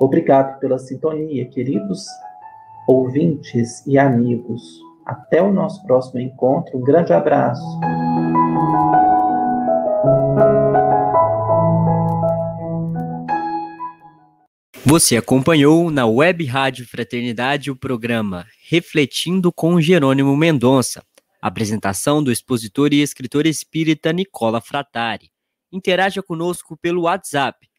Obrigado pela sintonia, queridos ouvintes e amigos. Até o nosso próximo encontro. Um grande abraço. Você acompanhou na Web Rádio Fraternidade o programa Refletindo com Jerônimo Mendonça. Apresentação do expositor e escritor espírita Nicola Fratari. Interaja conosco pelo WhatsApp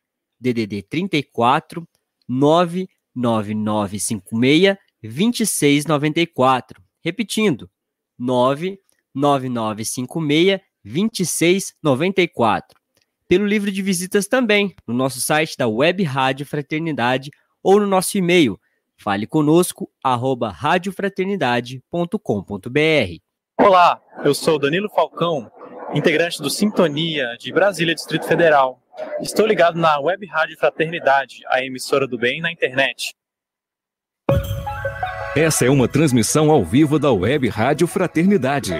DDD 34 99956 2694. Repetindo, 99956 2694. Pelo livro de visitas também, no nosso site da Web Rádio Fraternidade ou no nosso e-mail, fale conosco. Olá, eu sou Danilo Falcão, integrante do Sintonia de Brasília, Distrito Federal. Estou ligado na Web Rádio Fraternidade, a emissora do bem na internet. Essa é uma transmissão ao vivo da Web Rádio Fraternidade.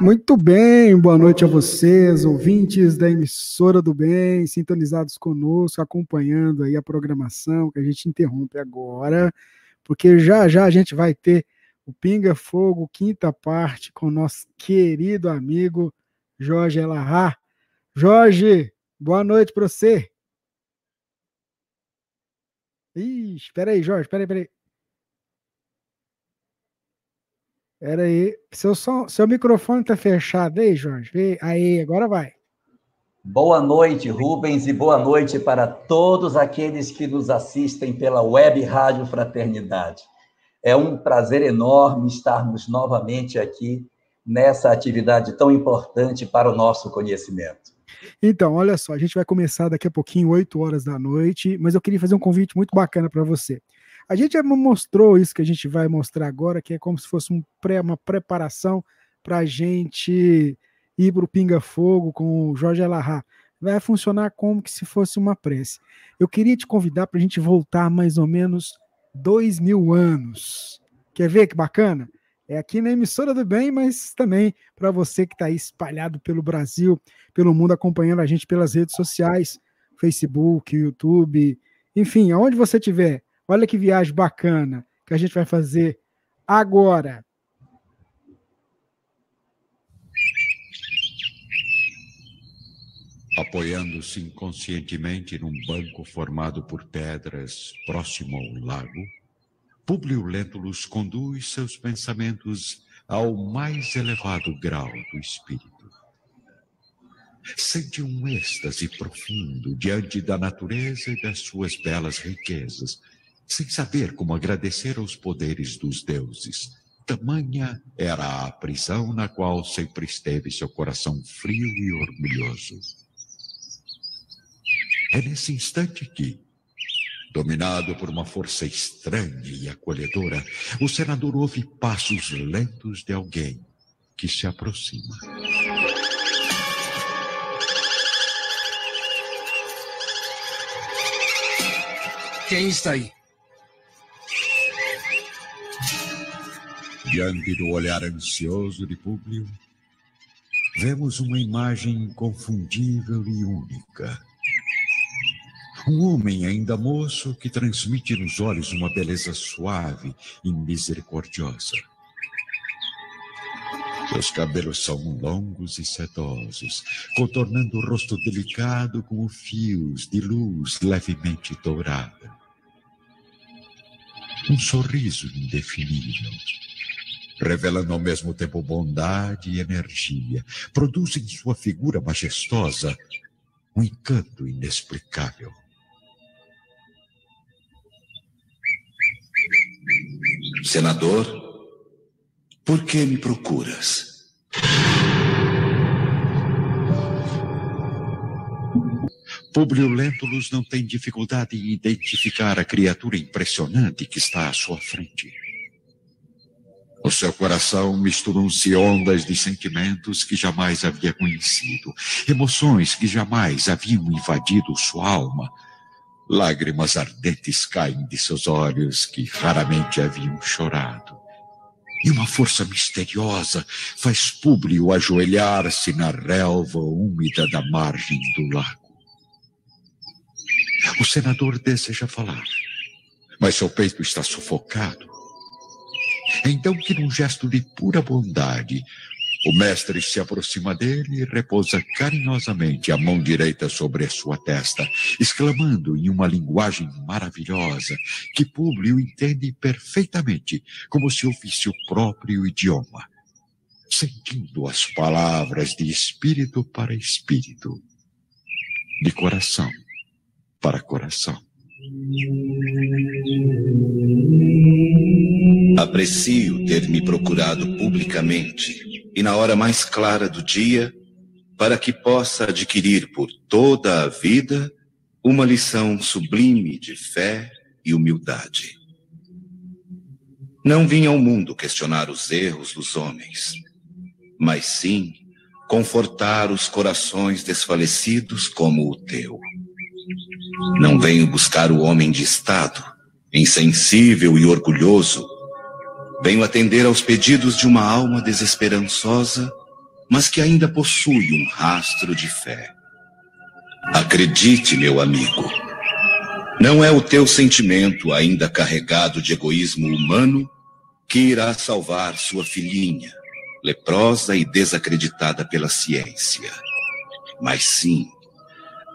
Muito bem, boa noite a vocês, ouvintes da emissora do bem, sintonizados conosco, acompanhando aí a programação que a gente interrompe agora, porque já já a gente vai ter o Pinga Fogo, quinta parte, com nosso querido amigo Jorge Elahá. Jorge, boa noite para você. Ih, espera aí, Jorge, espera aí, espera aí. Espera aí, seu, som, seu microfone tá fechado aí, Jorge. Aí, agora vai. Boa noite, Rubens, e boa noite para todos aqueles que nos assistem pela Web Rádio Fraternidade. É um prazer enorme estarmos novamente aqui nessa atividade tão importante para o nosso conhecimento. Então, olha só, a gente vai começar daqui a pouquinho, 8 horas da noite, mas eu queria fazer um convite muito bacana para você. A gente já mostrou isso que a gente vai mostrar agora, que é como se fosse um pré, uma preparação para a gente ir para o Pinga Fogo com o Jorge Alahá. Vai funcionar como que se fosse uma prece. Eu queria te convidar para a gente voltar mais ou menos dois mil anos. Quer ver que bacana? É aqui na emissora do bem, mas também para você que está espalhado pelo Brasil, pelo mundo, acompanhando a gente pelas redes sociais, Facebook, YouTube, enfim, aonde você estiver. Olha que viagem bacana que a gente vai fazer agora. Apoiando-se inconscientemente num banco formado por pedras próximo ao lago, Publio Lentulus conduz seus pensamentos ao mais elevado grau do espírito. Sente um êxtase profundo diante da natureza e das suas belas riquezas, sem saber como agradecer aos poderes dos deuses. Tamanha era a prisão na qual sempre esteve seu coração frio e orgulhoso. É nesse instante que, dominado por uma força estranha e acolhedora, o senador ouve passos lentos de alguém que se aproxima. Quem está aí? Diante do olhar ansioso de Públio, vemos uma imagem inconfundível e única um homem ainda moço que transmite nos olhos uma beleza suave e misericordiosa. Seus cabelos são longos e sedosos, contornando o rosto delicado com fios de luz levemente dourada. Um sorriso indefinível, revelando ao mesmo tempo bondade e energia, produz em sua figura majestosa um encanto inexplicável. Senador, por que me procuras? Publio Lentulus não tem dificuldade em identificar a criatura impressionante que está à sua frente. O seu coração misturam-se ondas de sentimentos que jamais havia conhecido, emoções que jamais haviam invadido sua alma Lágrimas ardentes caem de seus olhos que raramente haviam chorado. E uma força misteriosa faz Públio ajoelhar-se na relva úmida da margem do lago. O senador deseja falar, mas seu peito está sufocado. Então, que num gesto de pura bondade, o mestre se aproxima dele e repousa carinhosamente a mão direita sobre a sua testa, exclamando em uma linguagem maravilhosa que Públio entende perfeitamente, como se ouvisse o próprio idioma, sentindo as palavras de espírito para espírito, de coração para coração. Aprecio ter me procurado publicamente e na hora mais clara do dia, para que possa adquirir por toda a vida uma lição sublime de fé e humildade. Não vim ao mundo questionar os erros dos homens, mas sim confortar os corações desfalecidos como o teu. Não venho buscar o homem de Estado, insensível e orgulhoso. Venho atender aos pedidos de uma alma desesperançosa, mas que ainda possui um rastro de fé. Acredite, meu amigo, não é o teu sentimento ainda carregado de egoísmo humano que irá salvar sua filhinha, leprosa e desacreditada pela ciência, mas sim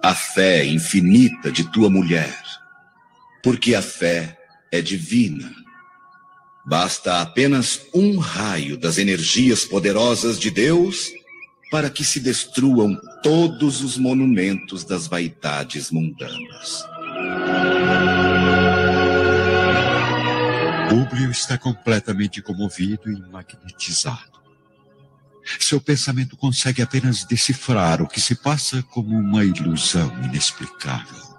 a fé infinita de tua mulher, porque a fé é divina. Basta apenas um raio das energias poderosas de Deus para que se destruam todos os monumentos das vaidades mundanas. Públio está completamente comovido e magnetizado. Seu pensamento consegue apenas decifrar o que se passa como uma ilusão inexplicável.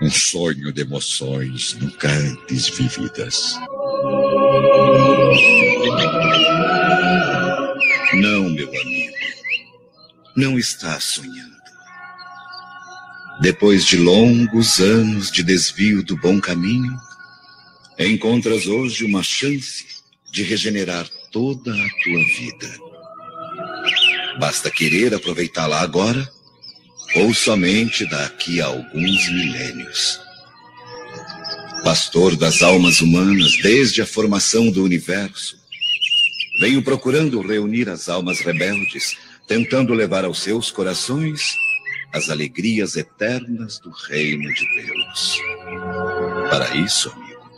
Um sonho de emoções nunca antes vividas. Não, meu amigo. Não está sonhando. Depois de longos anos de desvio do bom caminho, encontras hoje uma chance de regenerar toda a tua vida. Basta querer aproveitá-la agora ou somente daqui a alguns milênios. Pastor das almas humanas desde a formação do universo, venho procurando reunir as almas rebeldes, tentando levar aos seus corações as alegrias eternas do reino de Deus. Para isso, amigo,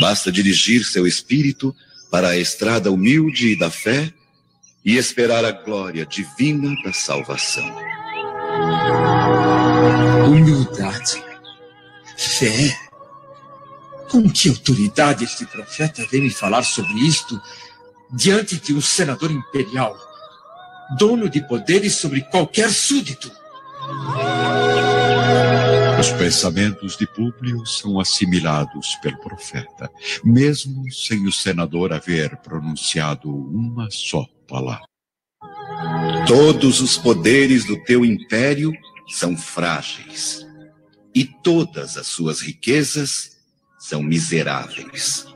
basta dirigir seu espírito para a estrada humilde da fé e esperar a glória divina da salvação. Humildade, fé. Com que autoridade este profeta vem me falar sobre isto diante de um senador imperial, dono de poderes sobre qualquer súdito? Os pensamentos de Públio são assimilados pelo profeta, mesmo sem o senador haver pronunciado uma só palavra. Todos os poderes do teu império são frágeis, e todas as suas riquezas são miseráveis.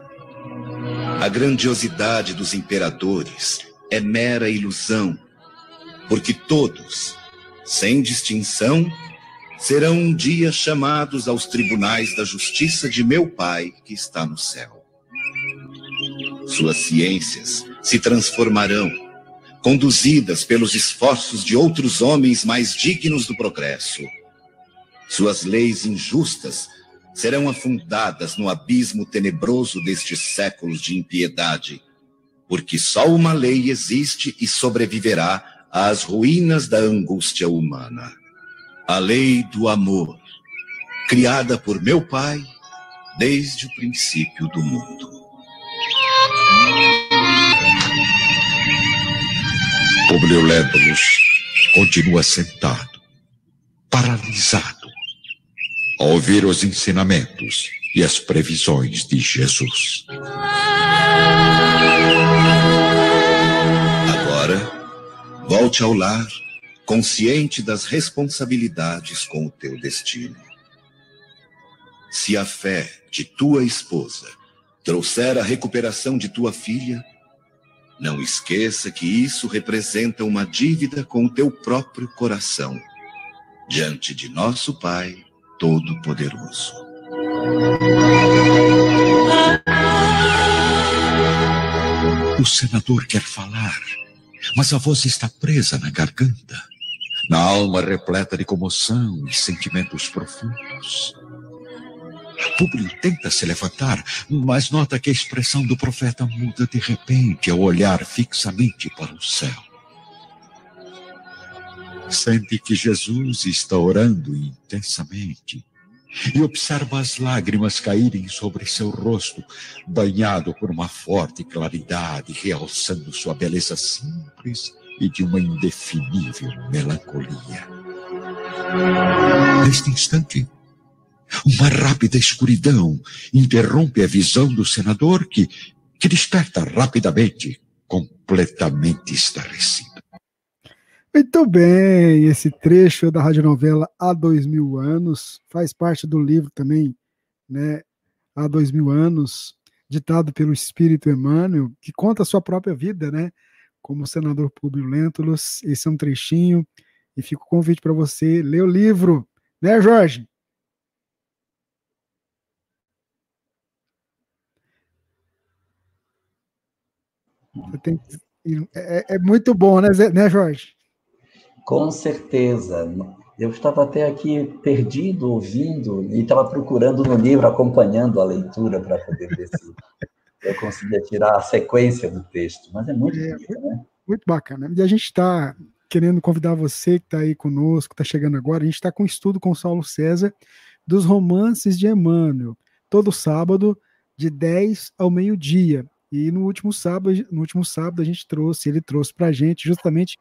A grandiosidade dos imperadores é mera ilusão, porque todos, sem distinção, serão um dia chamados aos tribunais da justiça de meu Pai que está no céu. Suas ciências se transformarão, conduzidas pelos esforços de outros homens mais dignos do progresso. Suas leis injustas serão afundadas no abismo tenebroso destes séculos de impiedade, porque só uma lei existe e sobreviverá às ruínas da angústia humana a lei do amor, criada por meu Pai desde o princípio do mundo. Publio Lentulus continua sentado, paralisado, a ouvir os ensinamentos e as previsões de Jesus. Agora, volte ao lar consciente das responsabilidades com o teu destino. Se a fé de tua esposa trouxer a recuperação de tua filha, não esqueça que isso representa uma dívida com o teu próprio coração, diante de nosso Pai Todo-Poderoso. O senador quer falar, mas a voz está presa na garganta, na alma repleta de comoção e sentimentos profundos. Públio tenta se levantar, mas nota que a expressão do profeta muda de repente ao olhar fixamente para o céu. Sente que Jesus está orando intensamente e observa as lágrimas caírem sobre seu rosto, banhado por uma forte claridade, realçando sua beleza simples e de uma indefinível melancolia. Neste instante, uma rápida escuridão interrompe a visão do senador que, que desperta rapidamente, completamente estarrecido. Muito bem, esse trecho da radionovela Há Dois Mil Anos faz parte do livro também, né? Há Dois Mil Anos, ditado pelo Espírito Emmanuel, que conta a sua própria vida, né? Como senador Públio Lentulus. Esse é um trechinho e fica o convite para você ler o livro, né, Jorge? Tem, é, é, muito bom, né, né, Jorge? Com certeza. Eu estava até aqui perdido, ouvindo, e estava procurando no livro, acompanhando a leitura para poder ver se eu conseguia tirar a sequência do texto. Mas é muito é, bonito, né? Muito bacana. E a gente está querendo convidar você que está aí conosco, está chegando agora, a gente está com um estudo com o Saulo César dos romances de Emmanuel, todo sábado, de 10 ao meio-dia. E no último sábado, no último sábado a gente trouxe, ele trouxe para a gente justamente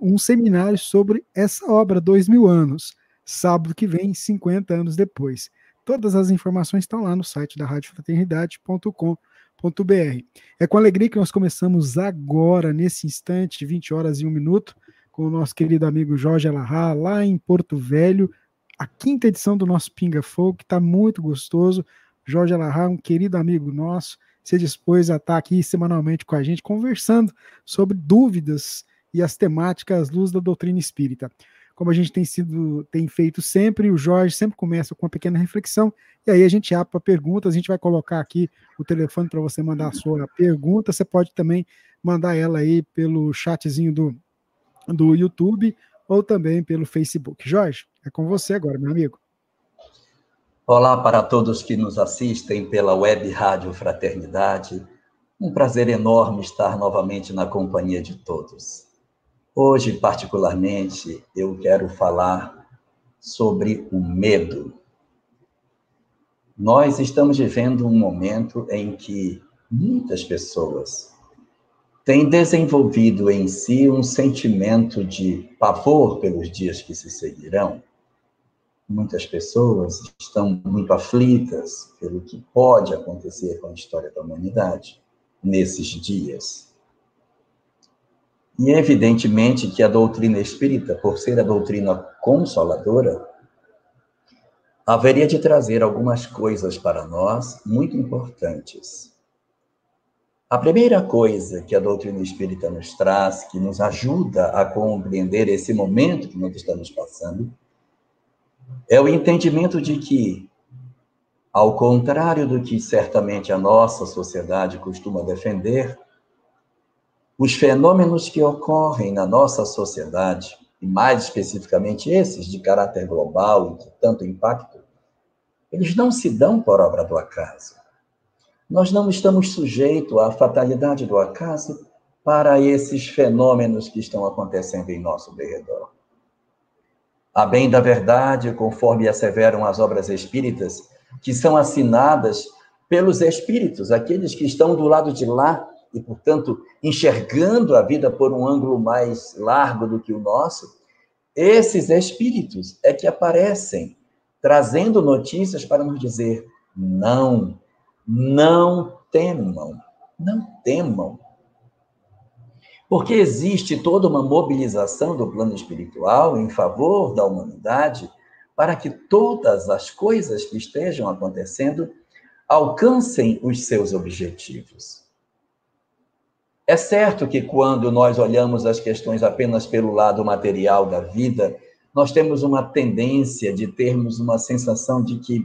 um seminário sobre essa obra, dois mil anos, sábado que vem, 50 anos depois. Todas as informações estão lá no site da radiofraternidade.com.br. É com alegria que nós começamos agora, nesse instante, 20 horas e um minuto, com o nosso querido amigo Jorge Alahá, lá em Porto Velho, a quinta edição do nosso Pinga Folk, que está muito gostoso. Jorge Alahá, um querido amigo nosso, se dispôs a estar aqui semanalmente com a gente, conversando sobre dúvidas e as temáticas luz da doutrina espírita. Como a gente tem sido, tem feito sempre, o Jorge sempre começa com uma pequena reflexão, e aí a gente abre para perguntas, a gente vai colocar aqui o telefone para você mandar a sua pergunta, você pode também mandar ela aí pelo chatzinho do, do YouTube ou também pelo Facebook. Jorge, é com você agora, meu amigo. Olá para todos que nos assistem pela Web Rádio Fraternidade. Um prazer enorme estar novamente na companhia de todos. Hoje, particularmente, eu quero falar sobre o medo. Nós estamos vivendo um momento em que muitas pessoas têm desenvolvido em si um sentimento de pavor pelos dias que se seguirão Muitas pessoas estão muito aflitas pelo que pode acontecer com a história da humanidade nesses dias. E é evidentemente que a doutrina espírita, por ser a doutrina consoladora, haveria de trazer algumas coisas para nós muito importantes. A primeira coisa que a doutrina espírita nos traz, que nos ajuda a compreender esse momento que nós estamos passando, é o entendimento de que, ao contrário do que certamente a nossa sociedade costuma defender, os fenômenos que ocorrem na nossa sociedade, e mais especificamente esses de caráter global e de tanto impacto, eles não se dão por obra do acaso. Nós não estamos sujeitos à fatalidade do acaso para esses fenômenos que estão acontecendo em nosso derredor. A bem da verdade, conforme asseveram as obras espíritas, que são assinadas pelos espíritos, aqueles que estão do lado de lá e, portanto, enxergando a vida por um ângulo mais largo do que o nosso, esses espíritos é que aparecem trazendo notícias para nos dizer: não, não temam, não temam. Porque existe toda uma mobilização do plano espiritual em favor da humanidade para que todas as coisas que estejam acontecendo alcancem os seus objetivos. É certo que quando nós olhamos as questões apenas pelo lado material da vida, nós temos uma tendência de termos uma sensação de que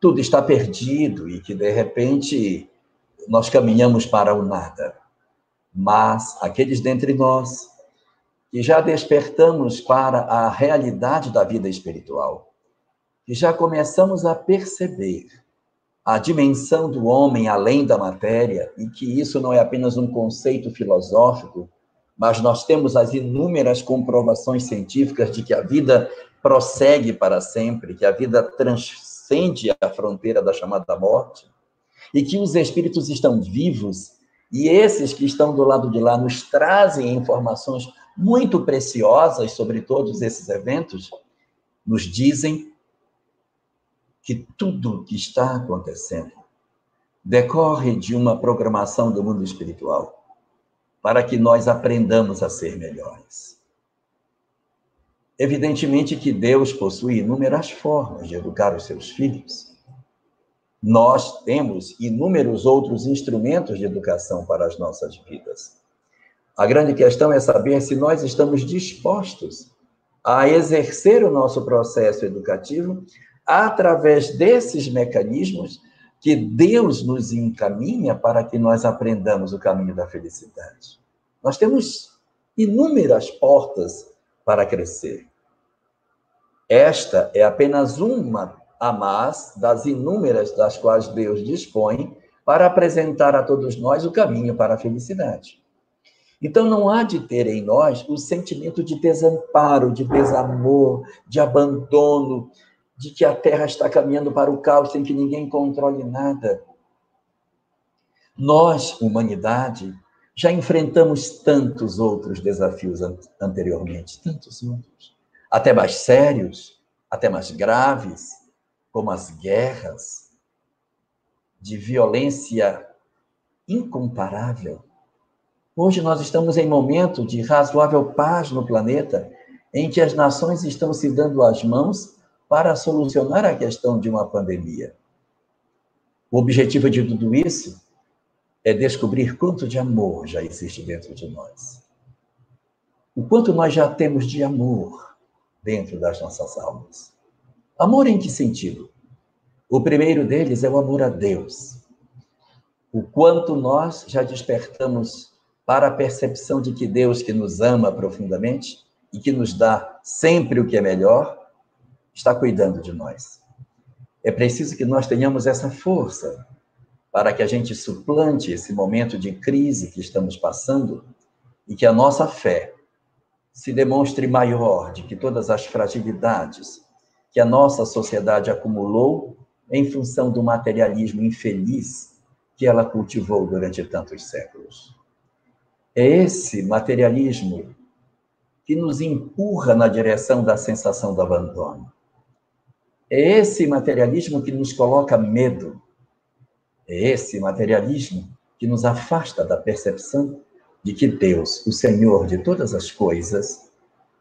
tudo está perdido e que, de repente, nós caminhamos para o nada. Mas aqueles dentre nós que já despertamos para a realidade da vida espiritual, que já começamos a perceber a dimensão do homem além da matéria e que isso não é apenas um conceito filosófico, mas nós temos as inúmeras comprovações científicas de que a vida prossegue para sempre, que a vida transcende a fronteira da chamada morte, e que os espíritos estão vivos, e esses que estão do lado de lá nos trazem informações muito preciosas sobre todos esses eventos, nos dizem que tudo o que está acontecendo decorre de uma programação do mundo espiritual para que nós aprendamos a ser melhores. Evidentemente que Deus possui inúmeras formas de educar os seus filhos. Nós temos inúmeros outros instrumentos de educação para as nossas vidas. A grande questão é saber se nós estamos dispostos a exercer o nosso processo educativo através desses mecanismos que Deus nos encaminha para que nós aprendamos o caminho da felicidade. Nós temos inúmeras portas para crescer. Esta é apenas uma a mais das inúmeras das quais Deus dispõe para apresentar a todos nós o caminho para a felicidade. Então não há de ter em nós o sentimento de desamparo, de desamor, de abandono, de que a Terra está caminhando para o caos sem que ninguém controle nada. Nós, humanidade, já enfrentamos tantos outros desafios anteriormente, tantos outros, até mais sérios, até mais graves, como as guerras, de violência incomparável. Hoje nós estamos em momento de razoável paz no planeta, em que as nações estão se dando as mãos para solucionar a questão de uma pandemia. O objetivo de tudo isso é descobrir quanto de amor já existe dentro de nós. O quanto nós já temos de amor dentro das nossas almas. Amor em que sentido? O primeiro deles é o amor a Deus. O quanto nós já despertamos para a percepção de que Deus que nos ama profundamente e que nos dá sempre o que é melhor, está cuidando de nós. É preciso que nós tenhamos essa força para que a gente suplante esse momento de crise que estamos passando e que a nossa fé se demonstre maior de que todas as fragilidades que a nossa sociedade acumulou em função do materialismo infeliz que ela cultivou durante tantos séculos. É esse materialismo que nos empurra na direção da sensação do abandono. É esse materialismo que nos coloca medo. É esse materialismo que nos afasta da percepção de que Deus, o Senhor de todas as coisas,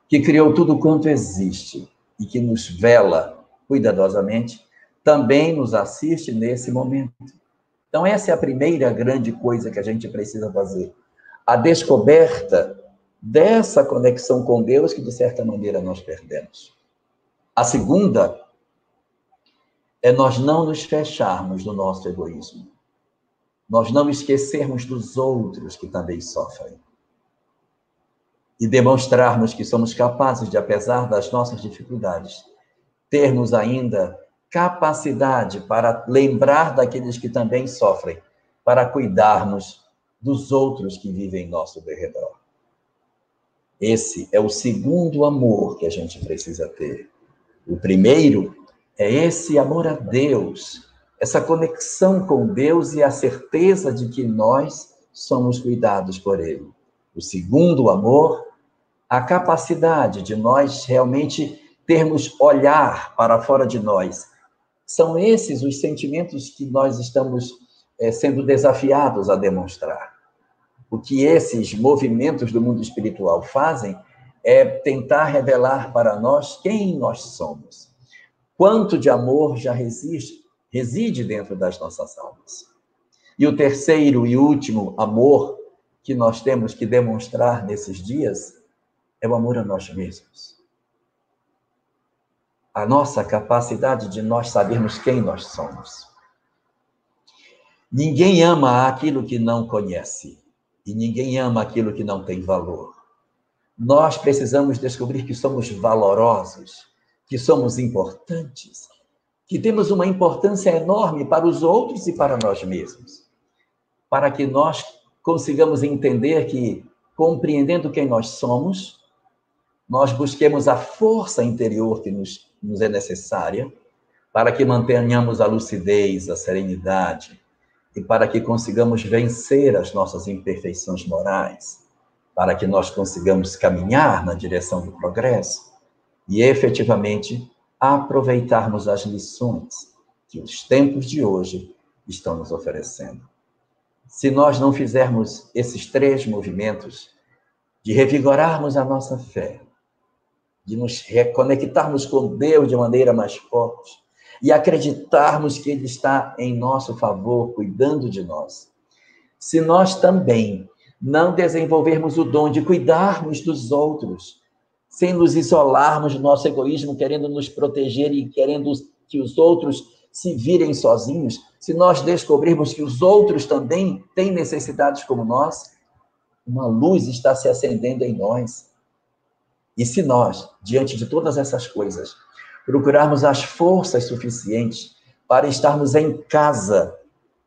que criou tudo quanto existe e que nos vela cuidadosamente, também nos assiste nesse momento. Então, essa é a primeira grande coisa que a gente precisa fazer. A descoberta dessa conexão com Deus que, de certa maneira, nós perdemos. A segunda é nós não nos fecharmos no nosso egoísmo. Nós não esquecermos dos outros que também sofrem. E demonstrarmos que somos capazes de, apesar das nossas dificuldades, termos ainda capacidade para lembrar daqueles que também sofrem, para cuidarmos dos outros que vivem em nosso derredor. Esse é o segundo amor que a gente precisa ter. O primeiro é esse amor a Deus, essa conexão com Deus e a certeza de que nós somos cuidados por Ele. O segundo amor, a capacidade de nós realmente termos olhar para fora de nós. São esses os sentimentos que nós estamos é, sendo desafiados a demonstrar. O que esses movimentos do mundo espiritual fazem é tentar revelar para nós quem nós somos quanto de amor já resiste, reside dentro das nossas almas. E o terceiro e último amor que nós temos que demonstrar nesses dias é o amor a nós mesmos. a nossa capacidade de nós sabermos quem nós somos. Ninguém ama aquilo que não conhece, e ninguém ama aquilo que não tem valor. Nós precisamos descobrir que somos valorosos, que somos importantes, que temos uma importância enorme para os outros e para nós mesmos. Para que nós consigamos entender que, compreendendo quem nós somos, nós busquemos a força interior que nos, nos é necessária para que mantenhamos a lucidez, a serenidade e para que consigamos vencer as nossas imperfeições morais, para que nós consigamos caminhar na direção do progresso e efetivamente aproveitarmos as lições que os tempos de hoje estão nos oferecendo. Se nós não fizermos esses três movimentos de revigorarmos a nossa fé, de nos reconectarmos com Deus de maneira mais forte e acreditarmos que Ele está em nosso favor, cuidando de nós. Se nós também não desenvolvermos o dom de cuidarmos dos outros, sem nos isolarmos do nosso egoísmo, querendo nos proteger e querendo que os outros se virem sozinhos, se nós descobrirmos que os outros também têm necessidades como nós, uma luz está se acendendo em nós. E se nós, diante de todas essas coisas, procurarmos as forças suficientes para estarmos em casa,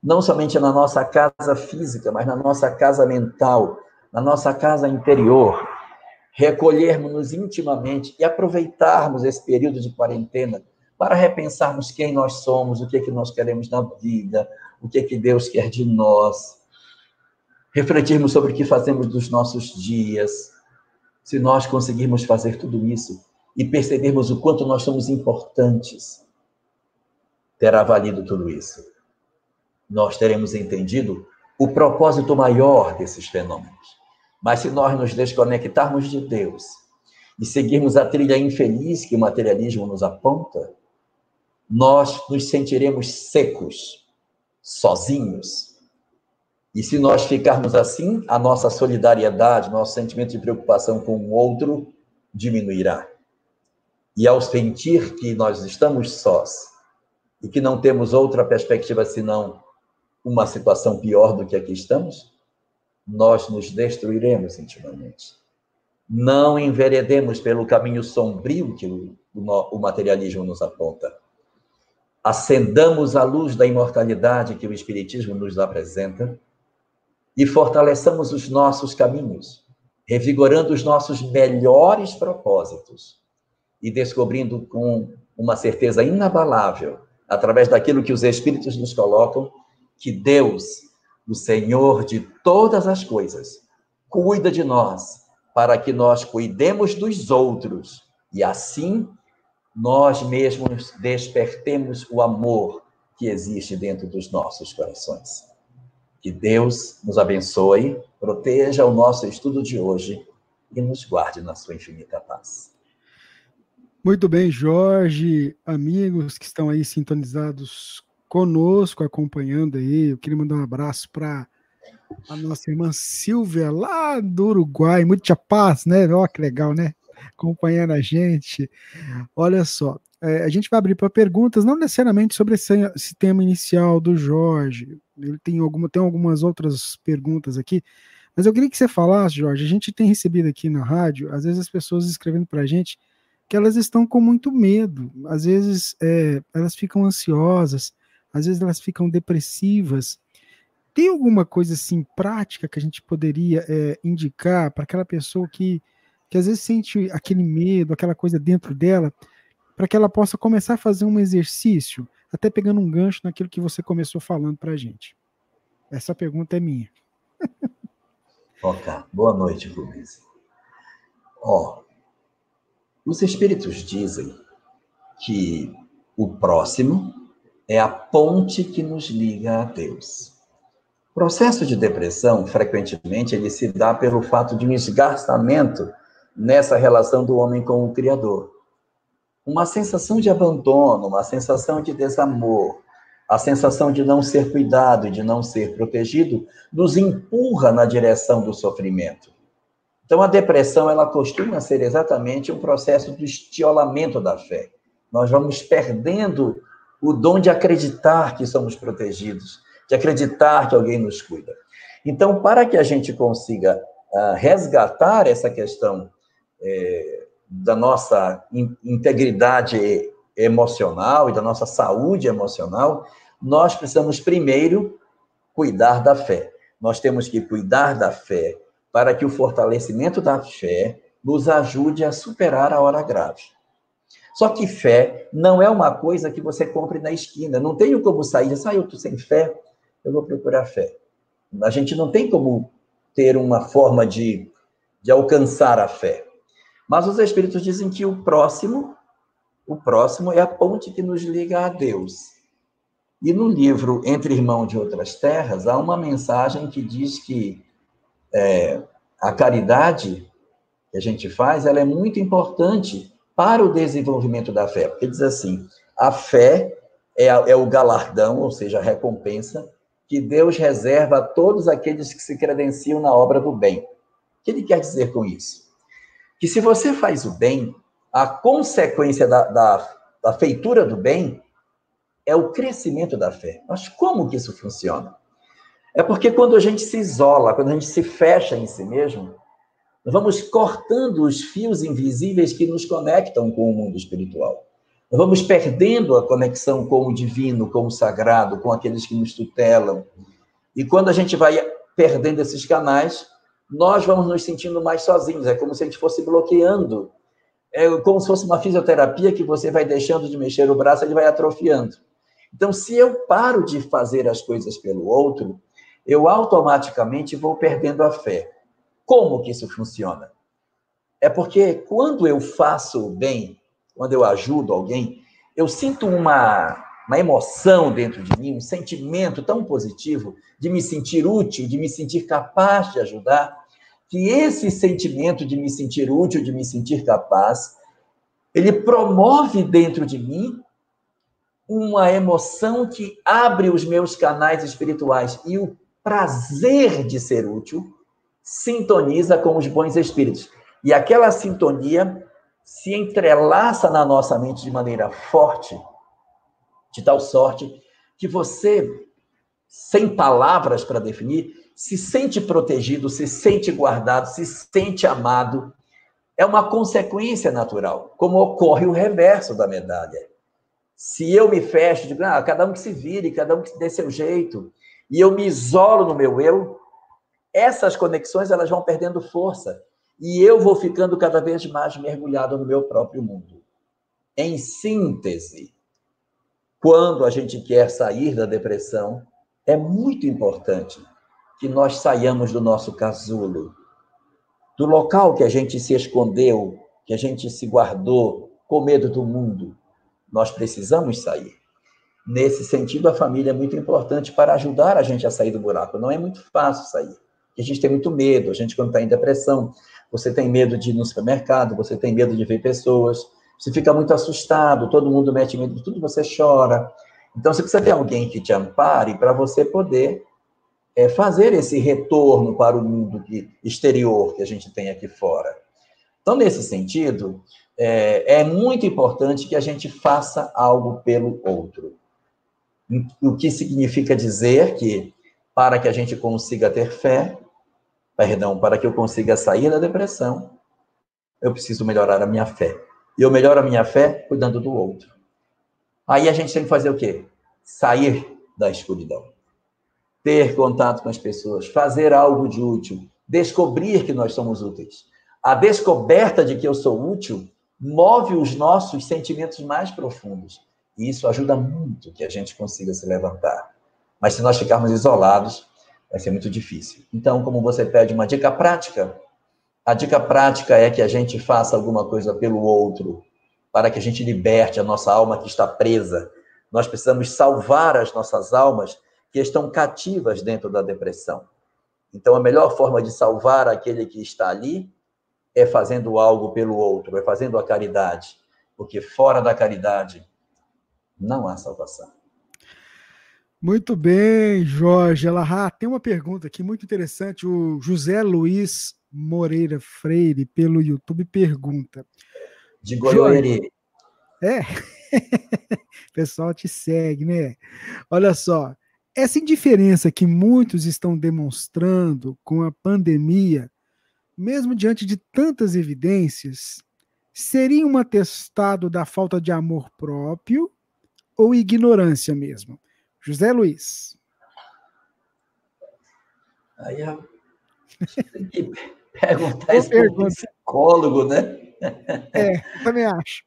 não somente na nossa casa física, mas na nossa casa mental, na nossa casa interior, recolhermos-nos intimamente e aproveitarmos esse período de quarentena para repensarmos quem nós somos, o que é que nós queremos na vida, o que é que Deus quer de nós, refletirmos sobre o que fazemos dos nossos dias, se nós conseguirmos fazer tudo isso e percebermos o quanto nós somos importantes, terá valido tudo isso. Nós teremos entendido o propósito maior desses fenômenos. Mas se nós nos desconectarmos de Deus e seguirmos a trilha infeliz que o materialismo nos aponta, nós nos sentiremos secos, sozinhos, e se nós ficarmos assim, a nossa solidariedade, nosso sentimento de preocupação com o outro diminuirá. E ao sentir que nós estamos sós e que não temos outra perspectiva senão uma situação pior do que aqui estamos, nós nos destruiremos intimamente. Não enveredemos pelo caminho sombrio que o, materialismo nos aponta. Acendamos a luz da imortalidade que o Espiritismo nos apresenta e fortaleçamos os nossos caminhos, revigorando os nossos melhores propósitos e descobrindo com uma certeza inabalável, através daquilo que os Espíritos nos colocam, que Deus, o Senhor de todas as coisas, cuida de nós para que nós cuidemos dos outros e assim nós mesmos despertemos o amor que existe dentro dos nossos corações. Que Deus nos abençoe, proteja o nosso estudo de hoje e nos guarde na sua infinita paz. Muito bem, Jorge, amigos que estão aí sintonizados conosco, acompanhando aí. Eu queria mandar um abraço para a nossa irmã Silvia, lá do Uruguai. Muita paz, né? Olha que legal, né? Acompanhando a gente. Olha só, é, a gente vai abrir para perguntas, não necessariamente sobre esse, esse, tema inicial do Jorge. Ele tem, alguma, tem algumas outras perguntas aqui, mas eu queria que você falasse, Jorge. A gente tem recebido aqui na rádio, às vezes as pessoas escrevendo para a gente que elas estão com muito medo, às vezes é, elas ficam ansiosas, às vezes elas ficam depressivas. Tem alguma coisa assim prática que a gente poderia é, indicar para aquela pessoa que, que às vezes sente aquele medo, aquela coisa dentro dela? para que ela possa começar a fazer um exercício, até pegando um gancho naquilo que você começou falando para a gente? Essa pergunta é minha. ok, boa noite, Rubens. Ó, os espíritos dizem que o próximo é a ponte que nos liga a Deus. O processo de depressão, frequentemente, ele se dá pelo fato de um esgarçamento nessa relação do homem com o Criador uma sensação de abandono, uma sensação de desamor, a sensação de não ser cuidado, de não ser protegido, nos empurra na direção do sofrimento. Então, a depressão, ela costuma ser exatamente um processo de estiolamento da fé. Nós vamos perdendo o dom de acreditar que somos protegidos, de acreditar que alguém nos cuida. Então, para que a gente consiga uh, resgatar essa questão é, da nossa in integridade emocional e da nossa saúde emocional, nós precisamos primeiro cuidar da fé. Nós temos que cuidar da fé para que o fortalecimento da fé nos ajude a superar a hora grave. Só que fé não é uma coisa que você compre na esquina. Não tenho como sair ah, eu estou sem fé, eu vou procurar fé. A gente não tem como ter uma forma de, de alcançar a fé. Mas os Espíritos dizem que o próximo, o próximo é a ponte que nos liga a Deus. E no livro Entre Irmão de Outras Terras, há uma mensagem que diz que é, a caridade que a gente faz, ela é muito importante para o desenvolvimento da fé. Porque diz assim, a fé é, é o galardão, ou seja, a recompensa, que Deus reserva a todos aqueles que se credenciam na obra do bem. O que ele quer dizer com isso? Que se você faz o bem, a consequência da, da, da feitura do bem é o crescimento da fé. Mas como que isso funciona? É porque quando a gente se isola, quando a gente se fecha em si mesmo, nós vamos cortando os fios invisíveis que nos conectam com o mundo espiritual. Nós vamos perdendo a conexão com o divino, com o sagrado, com aqueles que nos tutelam. E quando a gente vai perdendo esses canais, nós vamos nos sentindo mais sozinhos. É como se a gente fosse bloqueando. É como se fosse uma fisioterapia que você vai deixando de mexer o braço, ele vai atrofiando. Então, se eu paro de fazer as coisas pelo outro, eu automaticamente vou perdendo a fé. Como que isso funciona? É porque quando eu faço o bem, quando eu ajudo alguém, eu sinto uma, uma emoção dentro de mim, um sentimento tão positivo de me sentir útil, de me sentir capaz de ajudar, que esse sentimento de me sentir útil, de me sentir capaz, ele promove dentro de mim uma emoção que abre os meus canais espirituais e o prazer de ser útil sintoniza com os bons espíritos. E aquela sintonia se entrelaça na nossa mente de maneira forte, de tal sorte que você, sem palavras para definir, se sente protegido, se sente guardado, se sente amado. É uma consequência natural, como ocorre o reverso da medalha. Se eu me fecho, digo, ah, cada um que se vire, cada um que dê seu jeito, e eu me isolo no meu eu, essas conexões elas vão perdendo força e eu vou ficando cada vez mais mergulhado no meu próprio mundo. Em síntese, quando a gente quer sair da depressão, é muito importante que nós saiamos do nosso casulo, do local que a gente se escondeu, que a gente se guardou com medo do mundo, nós precisamos sair. Nesse sentido, a família é muito importante para ajudar a gente a sair do buraco. Não é muito fácil sair. A gente tem muito medo. A gente, quando está em depressão, você tem medo de ir no supermercado, você tem medo de ver pessoas, você fica muito assustado, todo mundo mete medo de tudo, você chora. Então, você precisa ter alguém que te ampare para você poder é, fazer esse retorno para o mundo exterior que a gente tem aqui fora. Então, nesse sentido, é, é muito importante que a gente faça algo pelo outro. O que significa dizer que, para que a gente consiga ter fé, perdão, para que eu consiga sair da depressão, eu preciso melhorar a minha fé. E eu melhoro a minha fé cuidando do outro. Aí a gente tem que fazer o quê? Sair da escuridão. Ter contato com as pessoas, fazer algo de útil, descobrir que nós somos úteis. A descoberta de que eu sou útil move os nossos sentimentos mais profundos. E isso ajuda muito que a gente consiga se levantar. Mas se nós ficarmos isolados, vai ser muito difícil. Então, como você pede uma dica prática, a dica prática é que a gente faça alguma coisa pelo outro, para que a gente liberte a nossa alma que está presa. Nós precisamos salvar as nossas almas que estão cativas dentro da depressão. Então, a melhor forma de salvar aquele que está ali é fazendo algo pelo outro, é fazendo a caridade, porque fora da caridade não há salvação. Muito bem, Jorge Alahá. Tem uma pergunta aqui muito interessante. O José Luiz Moreira Freire, pelo YouTube, pergunta. De Goiôerê. É. o pessoal te segue, né? Olha só, essa indiferença que muitos estão demonstrando com a pandemia, mesmo diante de tantas evidências, seria um atestado da falta de amor próprio ou ignorância mesmo? José Luiz. Aí eu perguntar isso para um psicólogo, né? É, também acho.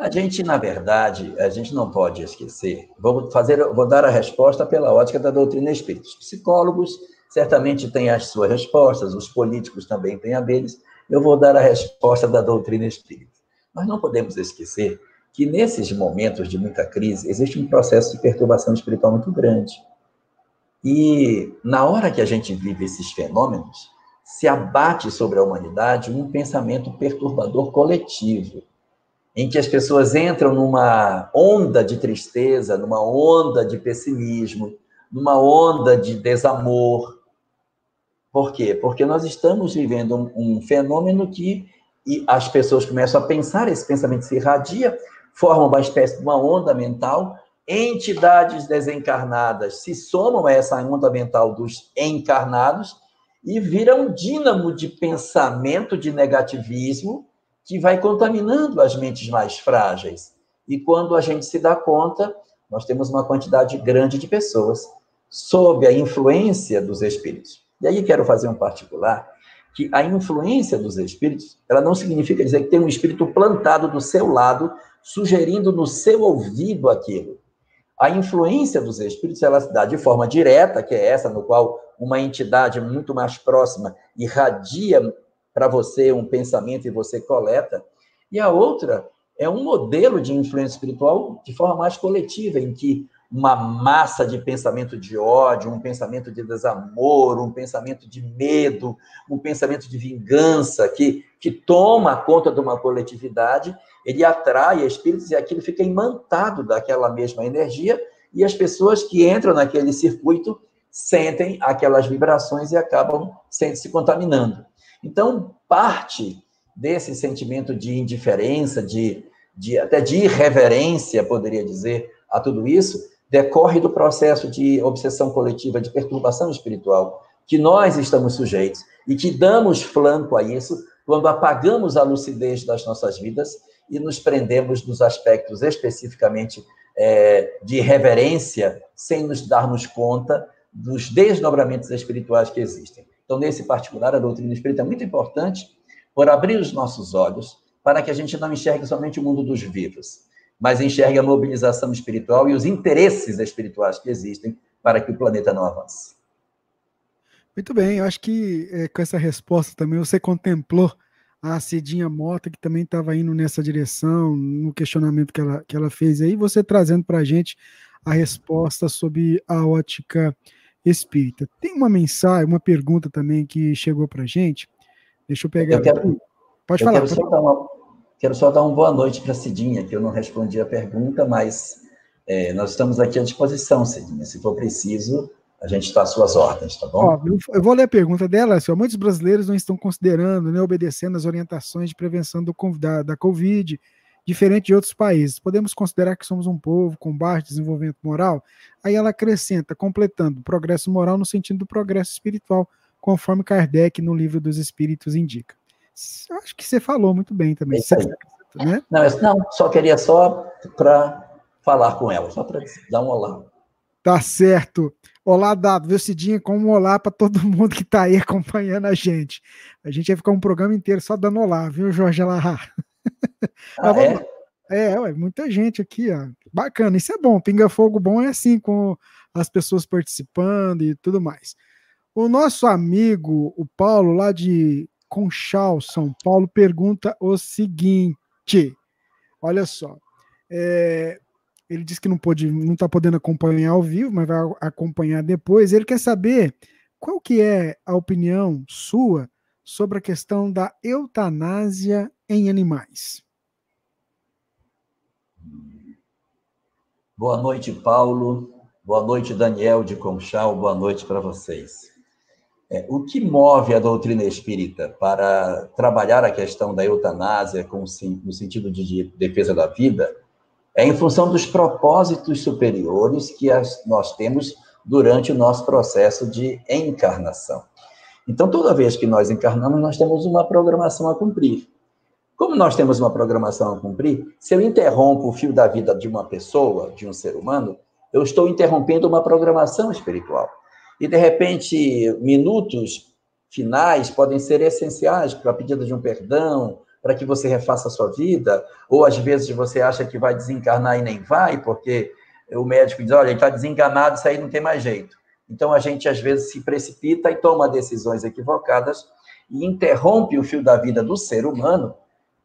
A gente, na verdade, a gente não pode esquecer. Vou fazer, vou dar a resposta pela ótica da doutrina espírita. Os psicólogos certamente têm as suas respostas, os políticos também têm a deles. Eu vou dar a resposta da doutrina espírita. Nós não podemos esquecer que nesses momentos de muita crise existe um processo de perturbação espiritual muito grande. E na hora que a gente vive esses fenômenos, se abate sobre a humanidade um pensamento perturbador coletivo, em que as pessoas entram numa onda de tristeza, numa onda de pessimismo, numa onda de desamor. Por quê? Porque nós estamos vivendo um, um fenômeno que as pessoas começam a pensar, esse pensamento se irradia, forma uma espécie de uma onda mental entidades desencarnadas se somam a essa onda mental dos encarnados e vira um dínamo de pensamento de negativismo que vai contaminando as mentes mais frágeis. E quando a gente se dá conta, nós temos uma quantidade grande de pessoas sob a influência dos espíritos. E aí quero fazer um particular que a influência dos espíritos, ela não significa dizer que tem um espírito plantado do seu lado, sugerindo no seu ouvido aquilo. A influência dos espíritos ela se dá de forma direta, que é essa no qual uma entidade muito mais próxima irradia para você um pensamento e você coleta. E a outra é um modelo de influência espiritual de forma mais coletiva, em que uma massa de pensamento de ódio, um pensamento de desamor, um pensamento de medo, um pensamento de vingança que, que toma conta de uma coletividade ele atrai espíritos e aquilo fica imantado daquela mesma energia e as pessoas que entram naquele circuito sentem aquelas vibrações e acabam se contaminando. Então, parte desse sentimento de indiferença, de, de até de irreverência, poderia dizer, a tudo isso, decorre do processo de obsessão coletiva, de perturbação espiritual, que nós estamos sujeitos e que damos flanco a isso quando apagamos a lucidez das nossas vidas e nos prendemos nos aspectos especificamente é, de reverência, sem nos darmos conta dos desdobramentos espirituais que existem. Então, nesse particular, a doutrina espírita é muito importante por abrir os nossos olhos para que a gente não enxergue somente o mundo dos vivos, mas enxergue a mobilização espiritual e os interesses espirituais que existem para que o planeta não avance. Muito bem, eu acho que é, com essa resposta também você contemplou a Cidinha Mota, que também estava indo nessa direção, no questionamento que ela, que ela fez aí, você trazendo para a gente a resposta sobre a ótica espírita. Tem uma mensagem, uma pergunta também que chegou para a gente. Deixa eu pegar. Eu quero, pode eu falar. Quero, pode... Só uma, quero, Só dar uma boa noite para a Cidinha, que eu não respondi a pergunta, mas é, nós estamos aqui à disposição, Cidinha. Se for preciso, a gente está às suas ordens, tá bom? Ó, eu vou ler a pergunta dela. Assim, muitos brasileiros não estão considerando, né, obedecendo as orientações de prevenção do, da, da Covid, diferente de outros países. Podemos considerar que somos um povo com baixo desenvolvimento moral? Aí ela acrescenta, completando, progresso moral no sentido do progresso espiritual, conforme Kardec no livro dos Espíritos indica. Acho que você falou muito bem também. É né? Não, não, só queria só para falar com ela, só para dar um olá. Tá certo. Olá, Dado. Viu, Cidinha? Como um olá para todo mundo que está aí acompanhando a gente. A gente vai ficar um programa inteiro só dando olá, viu, Jorge Alahá? Ah, é? É, ué, muita gente aqui, ó. Bacana, isso é bom. Pinga Fogo bom é assim, com as pessoas participando e tudo mais. O nosso amigo, o Paulo, lá de Conchal, São Paulo, pergunta o seguinte: olha só. É, ele disse que não pode, não está podendo acompanhar ao vivo, mas vai acompanhar depois. Ele quer saber qual que é a opinião sua sobre a questão da eutanásia em animais. Boa noite, Paulo. Boa noite, Daniel de Conchal. Boa noite para vocês. É, o que move a doutrina espírita para trabalhar a questão da eutanásia com, no sentido de defesa da vida é em função dos propósitos superiores que as, nós temos durante o nosso processo de encarnação. Então, toda vez que nós encarnamos, nós temos uma programação a cumprir. Como nós temos uma programação a cumprir, se eu interrompo o fio da vida de uma pessoa, de um ser humano, eu estou interrompendo uma programação espiritual. E, de repente, minutos finais podem ser essenciais para a pedida de um perdão, para que você refaça a sua vida, ou às vezes você acha que vai desencarnar e nem vai, porque o médico diz: olha, ele está desenganado, isso aí não tem mais jeito. Então a gente às vezes se precipita e toma decisões equivocadas e interrompe o fio da vida do ser humano,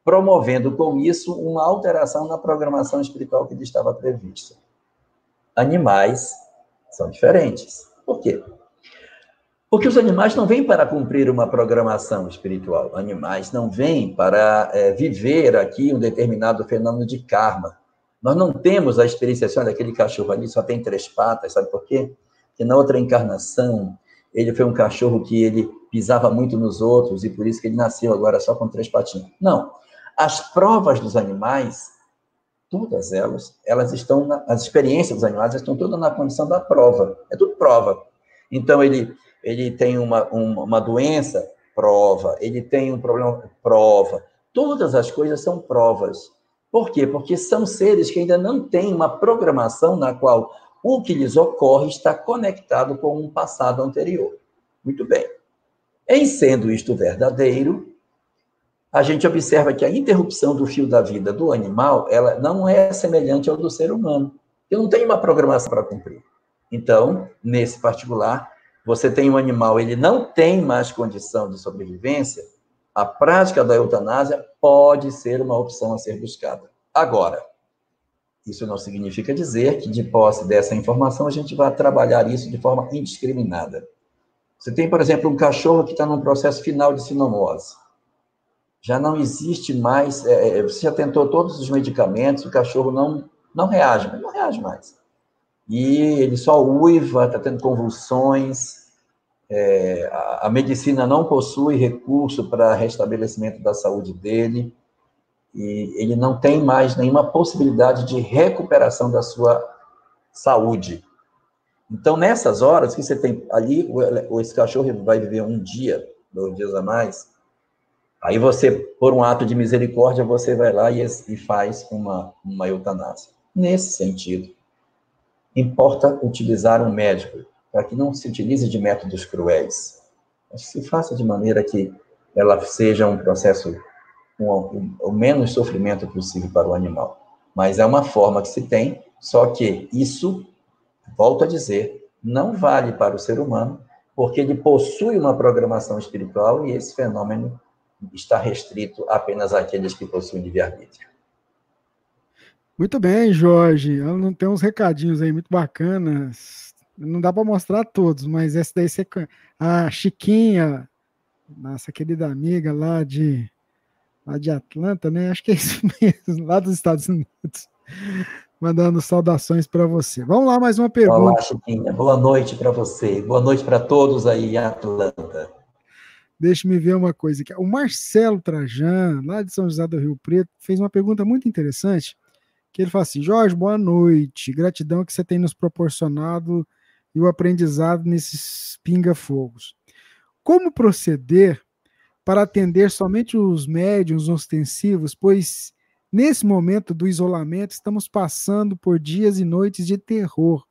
promovendo com isso uma alteração na programação espiritual que lhe estava prevista. Animais são diferentes. Por quê? Porque os animais não vêm para cumprir uma programação espiritual. Animais não vêm para é, viver aqui um determinado fenômeno de karma. Nós não temos a experiência assim, daquele cachorro ali só tem três patas, sabe por quê? Porque na outra encarnação ele foi um cachorro que ele pisava muito nos outros e por isso que ele nasceu agora só com três patinhas. Não. As provas dos animais todas elas, elas estão, na, as experiências dos animais estão todas na condição da prova, é tudo prova. Então, ele, ele tem uma, uma, uma doença, prova, ele tem um problema, prova. Todas as coisas são provas. Por quê? Porque são seres que ainda não têm uma programação na qual o que lhes ocorre está conectado com um passado anterior. Muito bem. Em sendo isto verdadeiro, a gente observa que a interrupção do fio da vida do animal, ela não é semelhante ao do ser humano. Ele não tem uma programação para cumprir. Então, nesse particular, você tem um animal, ele não tem mais condição de sobrevivência, a prática da eutanásia pode ser uma opção a ser buscada. Agora, isso não significa dizer que, de posse dessa informação, a gente vai trabalhar isso de forma indiscriminada. Você tem, por exemplo, um cachorro que está num processo final de sinomose já não existe mais, é, é, você já tentou todos os medicamentos, o cachorro não, não reage, não reage mais. E ele só uiva, está tendo convulsões, é, a, a, medicina não possui recurso para restabelecimento da saúde dele, e ele não tem mais nenhuma possibilidade de recuperação da sua saúde. Então, nessas horas que você tem ali, esse cachorro vai viver um dia, dois dias a mais, Aí você, por um ato de misericórdia, você vai lá e, e faz uma, uma eutanásia. Nesse sentido, importa utilizar um médico para que não se utilize de métodos cruéis. Mas se faça de maneira que ela seja um processo com o, menos sofrimento possível para o animal. Mas é uma forma que se tem, só que isso, volto a dizer, não vale para o ser humano, porque ele possui uma programação espiritual e esse fenômeno está restrito apenas àqueles que possuem livre-arbítrio. Muito bem, Jorge. Ela tem uns recadinhos aí muito bacanas. Não dá para mostrar todos, mas essa daí você. A Chiquinha, nossa querida amiga lá de, lá de Atlanta, né? Acho que é isso mesmo, lá dos Estados Unidos. Mandando saudações para você. Vamos lá, mais uma pergunta. Olá, Chiquinha. Boa noite para você. Boa noite para todos aí em Atlanta. Deixa-me ver uma coisa aqui. O Marcelo Trajan, lá de São José do Rio Preto, fez uma pergunta muito interessante, que ele fala assim, Jorge, boa noite, gratidão que você tem nos proporcionado e o aprendizado nesses pinga-fogos. Como proceder para atender somente os médiums ostensivos, pois nesse momento do isolamento estamos passando por dias e noites de terror,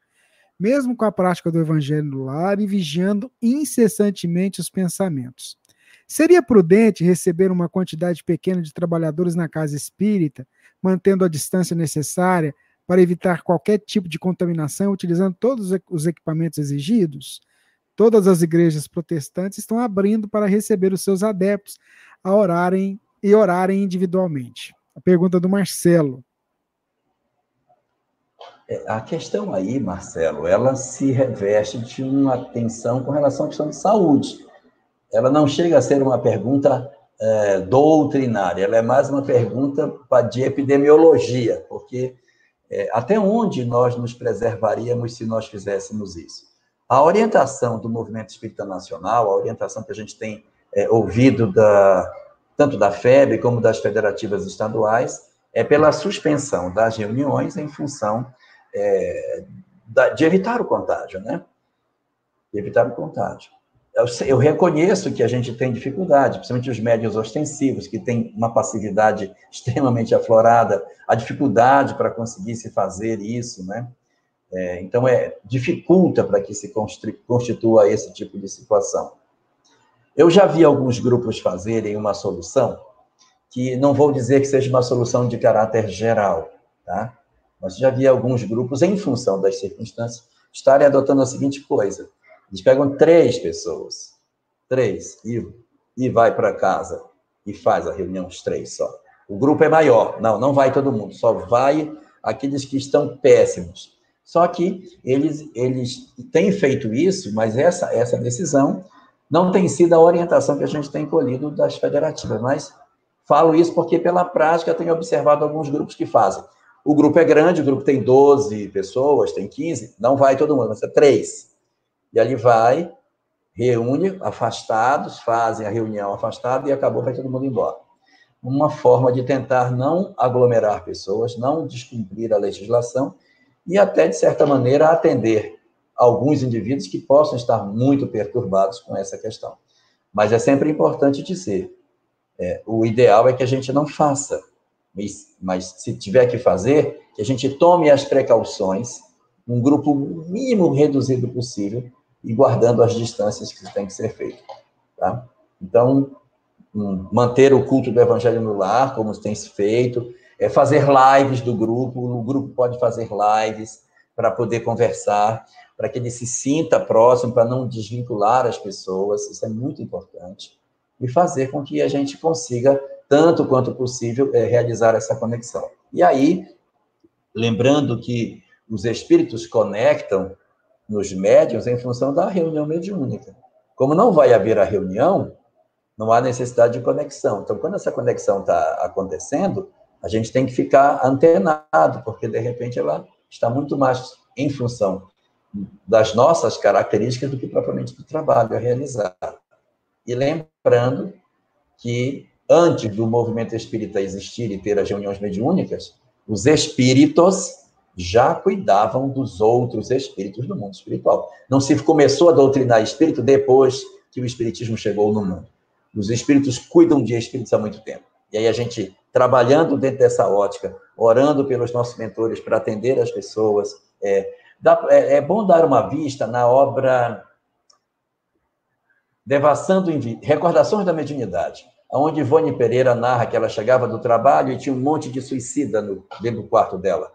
mesmo com a prática do evangelho no lar e vigiando incessantemente os pensamentos. Seria prudente receber uma quantidade pequena de trabalhadores na casa espírita, mantendo a distância necessária para evitar qualquer tipo de contaminação, utilizando todos os equipamentos exigidos? Todas as igrejas protestantes estão abrindo para receber os seus adeptos a orarem e orarem individualmente. A pergunta do Marcelo. É, a questão aí, Marcelo, ela se reveste de uma atenção com relação à questão de saúde ela não chega a ser uma pergunta é, doutrinária, ela é mais uma pergunta de epidemiologia, porque é, até onde nós nos preservaríamos se nós fizéssemos isso? A orientação do movimento espírita nacional, a orientação que a gente tem é, ouvido da, tanto da FEB como das federativas estaduais, é pela suspensão das reuniões em função é, da, de evitar o contágio, né? De evitar o contágio. Eu, eu, reconheço que a gente tem dificuldade, principalmente os médios ostensivos, que têm uma passividade extremamente aflorada, a dificuldade para conseguir se fazer isso, né? É, então, é, dificulta para que se constitua esse tipo de situação. Eu já vi alguns grupos fazerem uma solução, que não vou dizer que seja uma solução de caráter geral, tá? Mas já vi alguns grupos, em função das circunstâncias, estarem adotando a seguinte coisa: eles pegam três pessoas, três, e, e vai para casa e faz a reunião, os três só. O grupo é maior, não, não vai todo mundo, só vai aqueles que estão péssimos. Só que eles, eles têm feito isso, mas essa, essa decisão não tem sido a orientação que a gente tem colhido das federativas, mas falo isso porque, pela prática, tenho observado alguns grupos que fazem. O grupo é grande, o grupo tem 12 pessoas, tem 15, não vai todo mundo, mas é três. E ali vai, reúne afastados, fazem a reunião afastada e acabou, vai todo mundo embora. Uma forma de tentar não aglomerar pessoas, não descumprir a legislação e até, de certa maneira, atender alguns indivíduos que possam estar muito perturbados com essa questão. Mas é sempre importante dizer, é, o ideal é que a gente não faça, mas, mas se tiver que fazer, que a gente tome as precauções, um grupo mínimo reduzido possível, e guardando as distâncias que tem que ser feito. Tá? Então, um, manter o culto do evangelho no lar, como tem se feito, é fazer lives do grupo, o grupo pode fazer lives para poder conversar, para que ele se sinta próximo, para não desvincular as pessoas, isso é muito importante, e fazer com que a gente consiga tanto quanto possível, é, realizar essa conexão. E aí, lembrando que os espíritos conectam nos médios em função da reunião mediúnica. Como não vai haver a reunião, não há necessidade de conexão. Então, quando essa conexão está acontecendo, a gente tem que ficar antenado, porque de repente ela está muito mais em função das nossas características do que propriamente do trabalho a realizar. E lembrando que antes do movimento espírita existir e ter as reuniões mediúnicas, os espíritos já cuidavam dos outros espíritos do mundo espiritual. Não se começou a doutrinar espírito depois que o espiritismo chegou no mundo. Os espíritos cuidam de espíritos há muito tempo. E aí a gente, trabalhando dentro dessa ótica, orando pelos nossos mentores para atender as pessoas, é, dá, é, é bom dar uma vista na obra Devassando Recordações da Mediunidade onde Ivone Pereira narra que ela chegava do trabalho e tinha um monte de suicida no, dentro do quarto dela.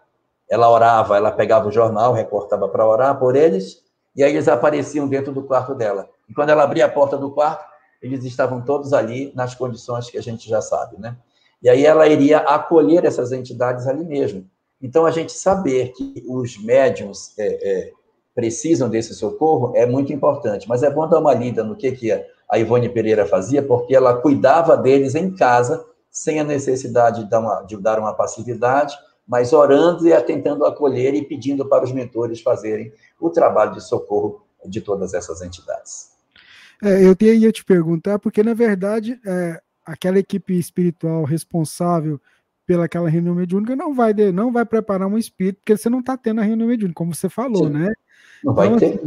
Ela orava, ela pegava o jornal, recortava para orar por eles, e aí eles apareciam dentro do quarto dela. E quando ela abria a porta do quarto, eles estavam todos ali nas condições que a gente já sabe, né? E aí ela iria acolher essas entidades ali mesmo. Então, a gente saber que os médiums é, é, precisam desse socorro é muito importante, mas é bom dar uma lida no que, que a Ivone Pereira fazia, porque ela cuidava deles em casa, sem a necessidade de dar uma, de dar uma passividade, mas orando e tentando acolher e pedindo para os mentores fazerem o trabalho de socorro de todas essas entidades. É, eu ia te perguntar, porque na verdade é, aquela equipe espiritual responsável pelaquela reunião mediúnica não vai não vai preparar um espírito, porque você não está tendo a reunião mediúnica, como você falou, Sim. né? Não vai então, ter.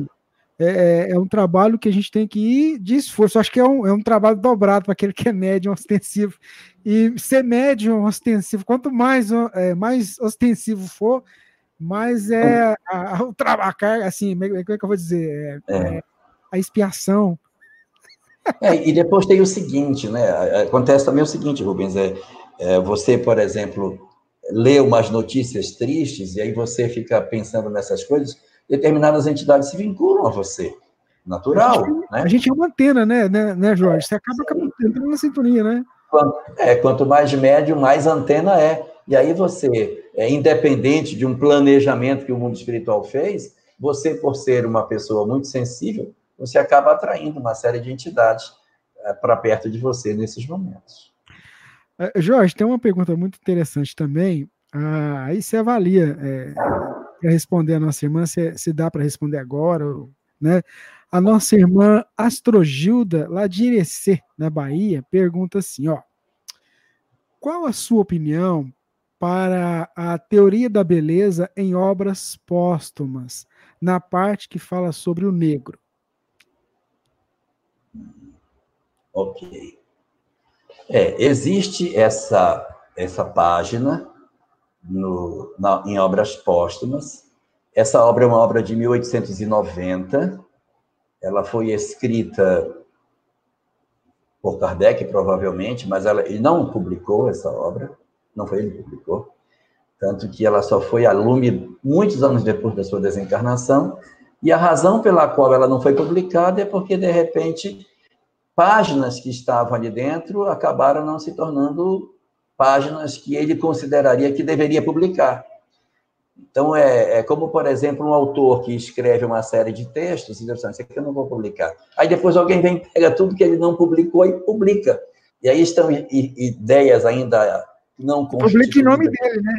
É, é, é, um trabalho que a gente tem que ir de esforço. Acho que é um, é um trabalho dobrado para aquele que é médium ostensivo. E ser médium ostensivo, quanto mais, é, mais ostensivo for, mais é a, a, a carga, assim, como é que eu vou dizer? É, é. a expiação. e depois tem o seguinte, né? Acontece também o seguinte, Rubens, é, você, por exemplo, lê umas notícias tristes e aí você fica pensando nessas coisas determinadas entidades se vinculam a você. Natural, a gente, né? A gente é uma antena, né, né, né Jorge? Você acaba entrando na sintonia, né? É, quanto mais médio, mais antena é. E aí você, é independente de um planejamento que o mundo espiritual fez, você, por ser uma pessoa muito sensível, você acaba atraindo uma série de entidades é, para perto de você nesses momentos. É, Jorge, tem uma pergunta muito interessante também. Ah, aí você avalia é, para responder a nossa irmã, se, se dá para responder agora, né? A nossa irmã Astrogilda, lá de Irecê, na Bahia, pergunta assim, ó. Qual a sua opinião para a teoria da beleza em obras póstumas, na parte que fala sobre o negro? Ok. É, existe essa, essa página no, na, em obras póstumas. Essa obra é uma obra de 1890. Ela foi escrita por Kardec, provavelmente, mas ela, ele não publicou essa obra, não foi ele que publicou, tanto que ela só foi a lume muitos anos depois da sua desencarnação, e a razão pela qual ela não foi publicada é porque, de repente, páginas que estavam ali dentro acabaram não se tornando páginas que ele consideraria que deveria publicar. Então, é, é, como, por exemplo, um autor que escreve uma série de textos e diz assim, isso aqui eu não vou publicar. Aí depois alguém vem, pega tudo que ele não publicou e publica. E aí estão ideias ainda não Publica em nome dele, né?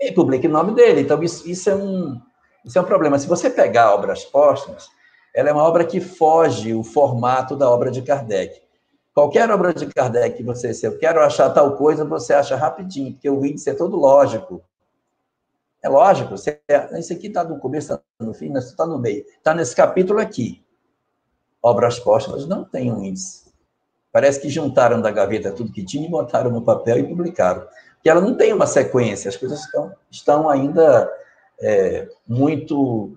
E publica em nome dele. Então, isso, isso, é um, isso é um problema. Se você pegar obras póstumas, ela é uma obra que foge o formato da obra de Kardec. Qualquer obra de Kardec que você, se eu quero achar tal coisa, você acha rapidinho, porque o índice é todo lógico. É lógico, você, isso aqui está no começo, está no fim, está no meio. Está nesse capítulo aqui. Obras póstumas não tem um índice. Parece que juntaram da gaveta tudo que tinha e botaram no papel e publicaram. Porque ela não tem uma sequência, as coisas estão, estão ainda é, muito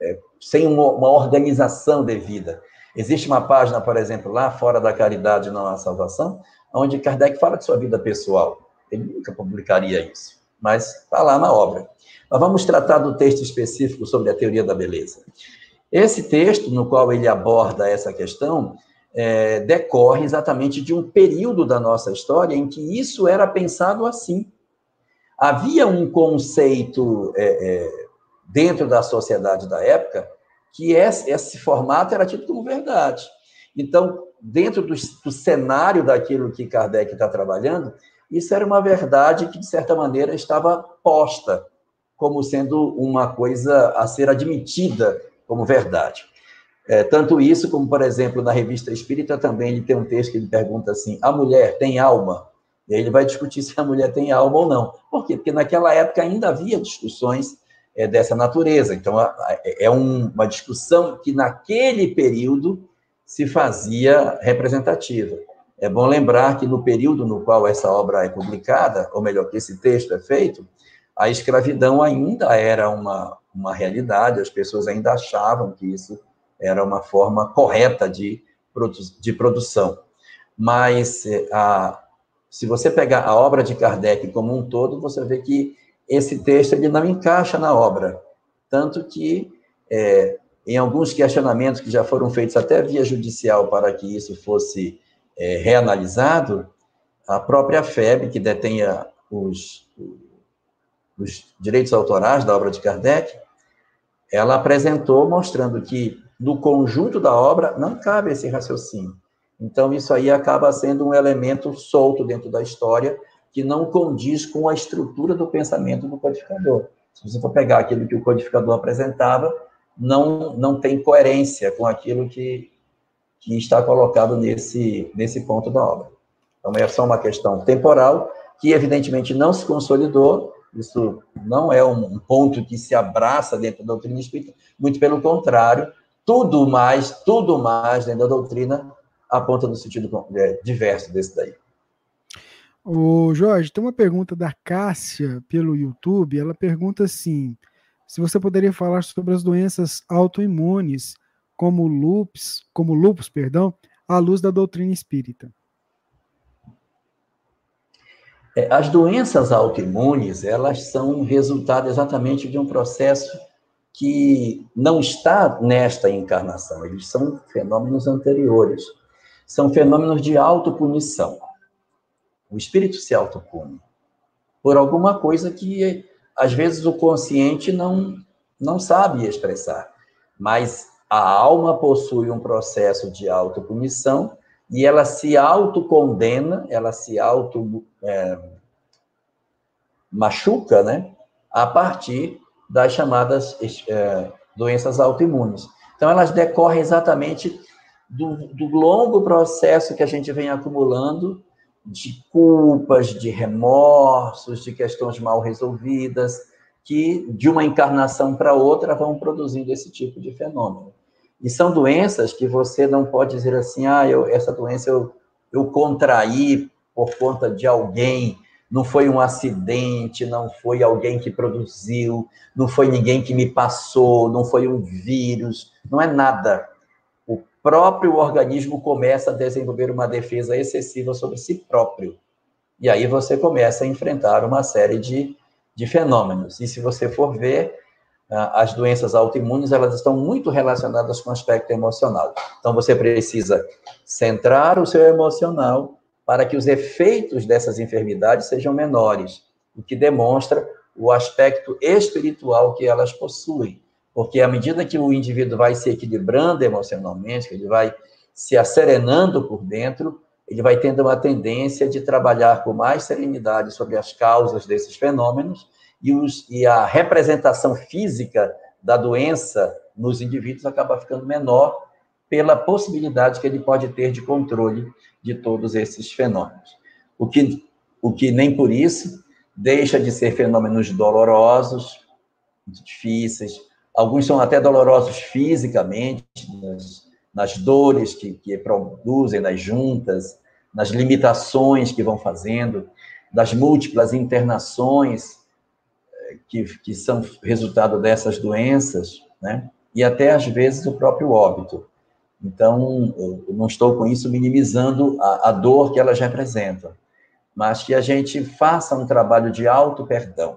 é, sem uma, uma organização devida. Existe uma página, por exemplo, lá fora da caridade não há salvação, onde Kardec fala de sua vida pessoal. Ele nunca publicaria isso, mas está lá na obra. Mas vamos tratar do texto específico sobre a teoria da beleza. Esse texto, no qual ele aborda essa questão, é, decorre exatamente de um período da nossa história em que isso era pensado assim. Havia um conceito é, é, dentro da sociedade da época que esse, formato era tido como verdade. Então, dentro do, do cenário daquilo que Kardec está trabalhando, isso era uma verdade que, de certa maneira, estava posta como sendo uma coisa a ser admitida como verdade. É, tanto isso, como, por exemplo, na revista Espírita também ele tem um texto que ele pergunta assim: a mulher tem alma? E aí ele vai discutir se a mulher tem alma ou não. Por quê? Porque naquela época ainda havia discussões é, dessa natureza. Então, é um, uma discussão que, naquele período, se fazia representativa. É bom lembrar que, no período no qual essa obra é publicada, ou melhor, que esse texto é feito, a escravidão ainda era uma, uma realidade, as pessoas ainda achavam que isso era uma forma correta de, de produção. Mas, é, a, se você pegar a obra de Kardec como um todo, você vê que esse texto ele não encaixa na obra. Tanto que, é, em alguns questionamentos que já foram feitos até via judicial para que isso fosse é, reanalisado, a própria FEB, que detém os, os direitos autorais da obra de Kardec, ela apresentou mostrando que no conjunto da obra não cabe esse raciocínio. Então, isso aí acaba sendo um elemento solto dentro da história que não condiz com a estrutura do pensamento do codificador. Se você for pegar aquilo que o codificador apresentava, não, não tem coerência com aquilo que, que está colocado nesse, nesse ponto da obra. Então, é só uma questão temporal, que evidentemente não se consolidou, isso não é um ponto que se abraça dentro da doutrina espírita, muito pelo contrário, tudo mais, tudo mais dentro da doutrina aponta no sentido é, diverso desse daí. O Jorge, tem uma pergunta da Cássia pelo YouTube. Ela pergunta assim: se você poderia falar sobre as doenças autoimunes, como lupus, como lupus, perdão, à luz da doutrina espírita. É, as doenças autoimunes, elas são resultado exatamente de um processo que não está nesta encarnação, eles são fenômenos anteriores. São fenômenos de autopunição. O espírito se autopune por alguma coisa que às vezes o consciente não não sabe expressar, mas a alma possui um processo de autopunição e ela se autocondena, ela se auto é, machuca, né? A partir das chamadas é, doenças autoimunes. Então, elas decorrem exatamente do, do longo processo que a gente vem acumulando de culpas, de remorsos, de questões mal resolvidas, que de uma encarnação para outra vão produzindo esse tipo de fenômeno. E são doenças que você não pode dizer assim, ah, eu, essa doença eu, eu contraí por conta de alguém, não foi um acidente, não foi alguém que produziu, não foi ninguém que me passou, não foi um vírus, não é nada. Próprio organismo começa a desenvolver uma defesa excessiva sobre si próprio. E aí você começa a enfrentar uma série de, de fenômenos. E se você for ver, ah, as doenças autoimunes, elas estão muito relacionadas com o aspecto emocional. Então, você precisa centrar o seu emocional para que os efeitos dessas enfermidades sejam menores, o que demonstra o aspecto espiritual que elas possuem. Porque à medida que o indivíduo vai se equilibrando emocionalmente, que ele vai se acerenando por dentro, ele vai tendo uma tendência de trabalhar com mais serenidade sobre as causas desses fenômenos e, os, e a representação física da doença nos indivíduos acaba ficando menor pela possibilidade que ele pode ter de controle de todos esses fenômenos. O que, o que nem por isso deixa de ser fenômenos dolorosos, difíceis, alguns são até dolorosos fisicamente, nas, nas dores que, que produzem, nas juntas, nas limitações que vão fazendo, das múltiplas internações que, que são resultado dessas doenças, né? E até às vezes o próprio óbito. Então, eu não estou com isso minimizando a, a dor que elas representam, mas que a gente faça um trabalho de auto-perdão,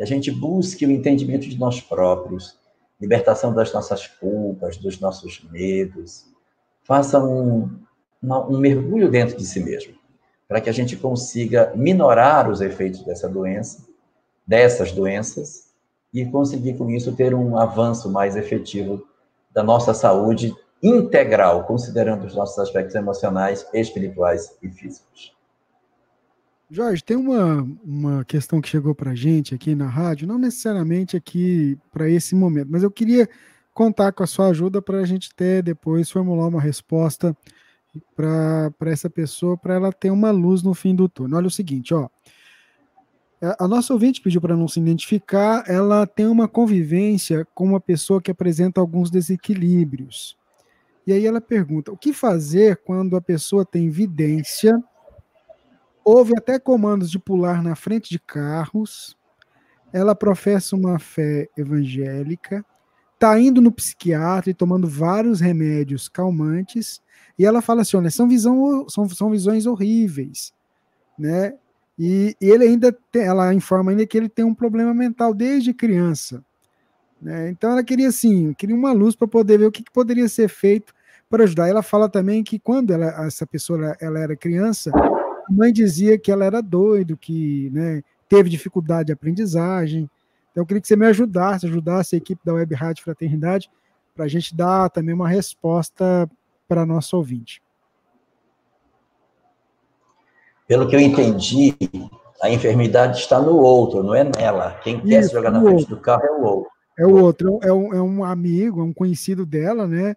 que a gente busque o entendimento de nós próprios, libertação das nossas culpas, dos nossos medos, faça um, um mergulho dentro de si mesmo, para que a gente consiga minorar os efeitos dessa doença dessas doenças e conseguir com isso ter um avanço mais efetivo da nossa saúde integral, considerando os nossos aspectos emocionais, espirituais e físicos. Jorge, tem uma, uma questão que chegou para a gente aqui na rádio, não necessariamente aqui para esse momento, mas eu queria contar com a sua ajuda para a gente ter depois formular uma resposta para essa pessoa, para ela ter uma luz no fim do túnel. Olha o seguinte, ó. É, a nossa ouvinte pediu para não se identificar, ela tem uma convivência com uma pessoa que apresenta alguns desequilíbrios. E aí ela pergunta: o que fazer quando a pessoa tem vidência, ouve até comandos de pular na frente de carros, ela professa uma fé evangélica, está indo no psiquiatra e tomando vários remédios calmantes, e ela fala assim: olha, são, visão, são, são visões horríveis, né? E, ele ainda tem, ela informa ainda que ele tem um problema mental desde criança. Né? Então ela queria assim, queria uma luz para poder ver o que, que, poderia ser feito para ajudar. Ela fala também que quando ela, essa pessoa ela era criança, a mãe dizia que ela era doido, que né, teve dificuldade de aprendizagem. Então eu queria que você me ajudasse, ajudasse a equipe da Web Rádio Fraternidade para a gente dar também uma resposta para nosso ouvinte. Pelo que eu entendi, a enfermidade está no outro, não é nela. Quem Isso, quer se jogar na frente outro. do carro é o outro. É o outro, é um, é um amigo, é um conhecido dela, né?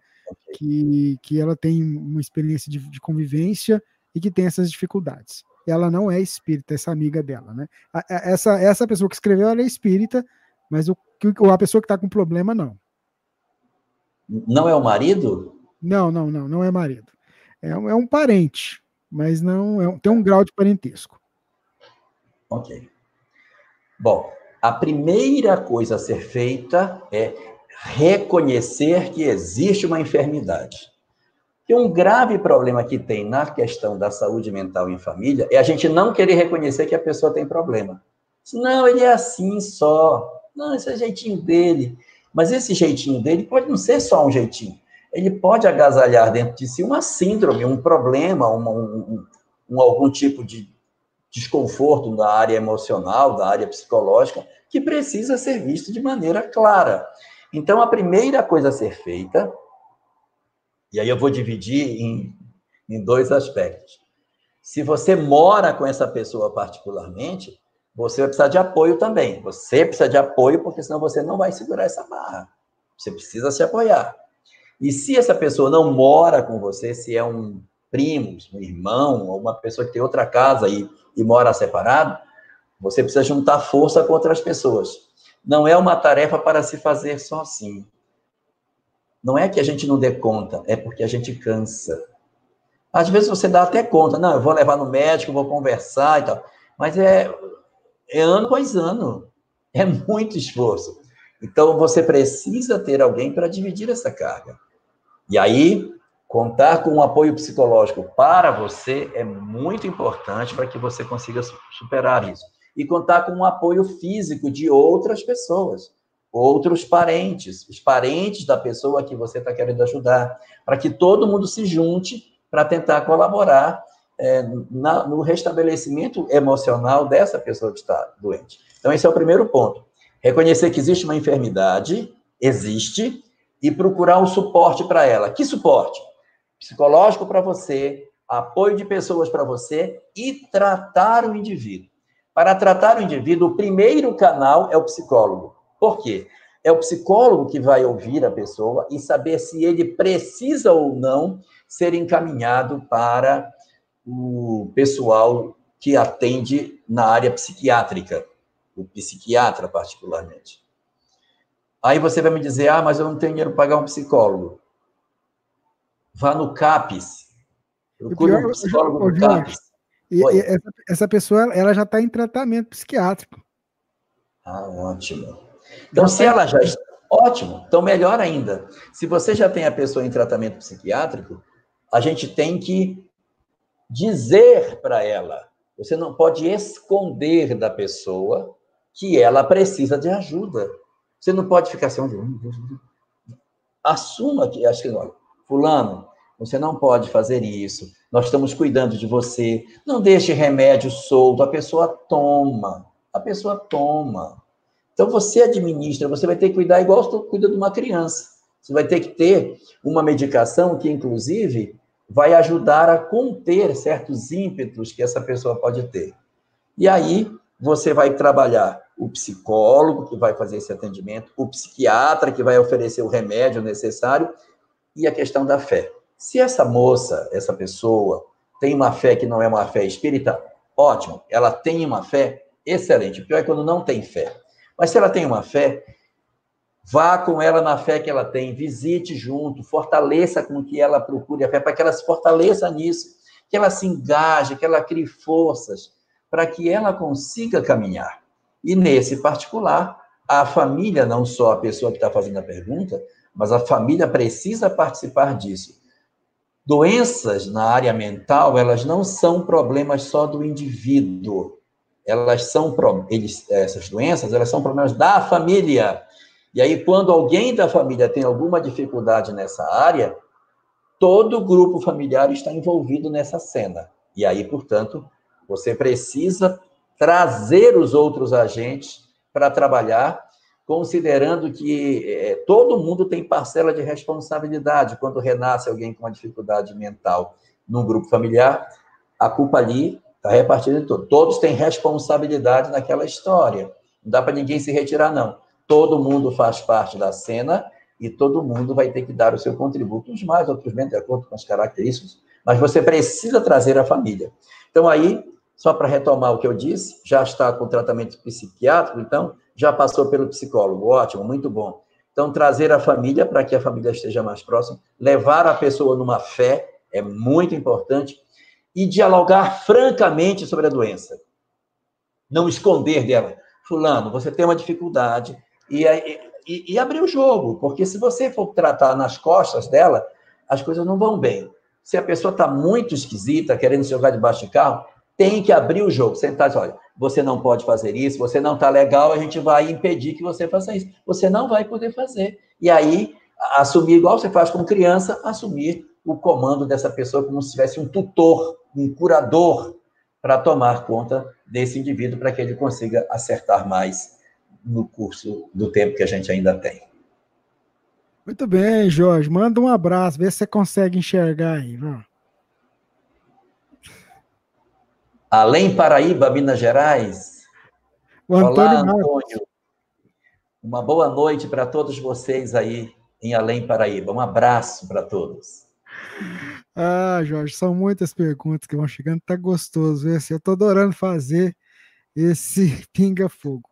Que, que ela tem uma experiência de, de convivência e que tem essas dificuldades. Ela não é espírita, essa amiga dela, né? Essa, essa pessoa que escreveu, ela é espírita, mas o, a pessoa que está com problema, não. Não é o marido? Não, não, não, não é marido. É, é um parente mas não é, tem um grau de parentesco. Ok. Bom, a primeira coisa a ser feita é reconhecer que existe uma enfermidade. E um grave problema que tem na questão da saúde mental em família é a gente não querer reconhecer que a pessoa tem problema. Não, ele é assim só. Não, esse é o jeitinho dele. Mas esse jeitinho dele pode não ser só um jeitinho ele pode agasalhar dentro de si uma síndrome, um problema, uma, um, um, algum tipo de desconforto da área emocional, da área psicológica, que precisa ser visto de maneira clara. Então, a primeira coisa a ser feita, e aí eu vou dividir em, em dois aspectos. Se você mora com essa pessoa particularmente, você vai precisar de apoio também. Você precisa de apoio, porque senão você não vai segurar essa barra. Você precisa se apoiar. E se essa pessoa não mora com você, se é um primo, um irmão, ou uma pessoa que tem outra casa e, e mora separado, você precisa juntar força com outras pessoas. Não é uma tarefa para se fazer sozinho. Não é que a gente não dê conta, é porque a gente cansa. Às vezes você dá até conta, não, eu vou levar no médico, vou conversar e tal. Mas é, é ano após ano. É muito esforço. Então você precisa ter alguém para dividir essa carga. E aí, contar com um apoio psicológico para você é muito importante para que você consiga superar isso. E contar com um apoio físico de outras pessoas outros parentes, os parentes da pessoa que você está querendo ajudar, para que todo mundo se junte para tentar colaborar é, na, no restabelecimento emocional dessa pessoa que está doente. Então, esse é o primeiro ponto. Reconhecer que existe uma enfermidade, existe, e procurar um suporte para ela. Que suporte? Psicológico para você, apoio de pessoas para você e tratar o indivíduo. Para tratar o indivíduo, o primeiro canal é o psicólogo. Por quê? É o psicólogo que vai ouvir a pessoa e saber se ele precisa ou não ser encaminhado para o pessoal que atende na área psiquiátrica, o psiquiatra particularmente. Aí você vai me dizer, ah, mas eu não tenho dinheiro para pagar um psicólogo. Vá no CAPES. Procure um psicólogo no CAPES. E, e essa, essa, pessoa ela já está em tratamento psiquiátrico. Ah, ótimo. Então, se ela já está. Ótimo, então melhor ainda. Se você já tem a pessoa em tratamento psiquiátrico, a gente tem que dizer para ela. Você não pode esconder da pessoa que ela precisa de ajuda. Você não pode ficar assim, assuma que, acho que, olha, fulano, você não pode fazer isso. Nós estamos cuidando de você. Não deixe remédio solto. A pessoa toma. A pessoa toma. Então você administra, você vai ter que cuidar igual você cuida de uma criança. Você vai ter que ter uma medicação que, inclusive, vai ajudar a conter certos ímpetos que essa pessoa pode ter. E aí você vai trabalhar o psicólogo que vai fazer esse atendimento, o psiquiatra que vai oferecer o remédio necessário e a questão da fé. Se essa moça, essa pessoa, tem uma fé que não é uma fé espírita, ótimo. Ela tem uma fé excelente. O pior é quando não tem fé. Mas se ela tem uma fé, vá com ela na fé que ela tem, visite junto, fortaleça com que ela procure a fé, para que ela se fortaleça nisso, que ela se engaje, que ela crie forças, para que ela consiga caminhar. E nesse particular, a família, não só a pessoa que está fazendo a pergunta, mas a família precisa participar disso. Doenças na área mental, elas não são problemas só do indivíduo elas são eles, essas doenças, elas são problemas da família. E aí, quando alguém da família tem alguma dificuldade nessa área, todo o grupo familiar está envolvido nessa cena. E aí, portanto, você precisa trazer os outros agentes para trabalhar, considerando que é, todo mundo tem parcela de responsabilidade. Quando renasce alguém com uma dificuldade mental no grupo familiar, a culpa ali Está repartido em tudo. Todos têm responsabilidade naquela história. Não dá para ninguém se retirar, não. Todo mundo faz parte da cena e todo mundo vai ter que dar o seu contributo, uns mais, outros menos, de acordo com as características, mas você precisa trazer a família. Então, aí, só para retomar o que eu disse, já está com tratamento psiquiátrico, então, já passou pelo psicólogo, ótimo, muito bom. Então, trazer a família para que a família esteja mais próxima, levar a pessoa numa fé é muito importante, e dialogar francamente sobre a doença. Não esconder dela. Fulano, você tem uma dificuldade. E, e, e abrir o jogo, porque se você for tratar nas costas dela, as coisas não vão bem. Se a pessoa está muito esquisita, querendo se jogar debaixo de carro, tem que abrir o jogo. Sentar e dizer, olha, você não pode fazer isso, você não está legal, a gente vai impedir que você faça isso. Você não vai poder fazer. E aí, assumir, igual você faz com criança, assumir o comando dessa pessoa como se tivesse um tutor um curador para tomar conta desse indivíduo para que ele consiga acertar mais no curso do tempo que a gente ainda tem. Muito bem, Jorge. Manda um abraço, vê se você consegue enxergar aí. Além Paraíba, Minas Gerais. O Antônio Olá, Antônio. Uma boa noite para todos vocês aí em Além Paraíba. Um abraço para todos. Ah, Jorge, são muitas perguntas que vão chegando, tá gostoso esse. Eu tô adorando fazer esse pinga-fogo.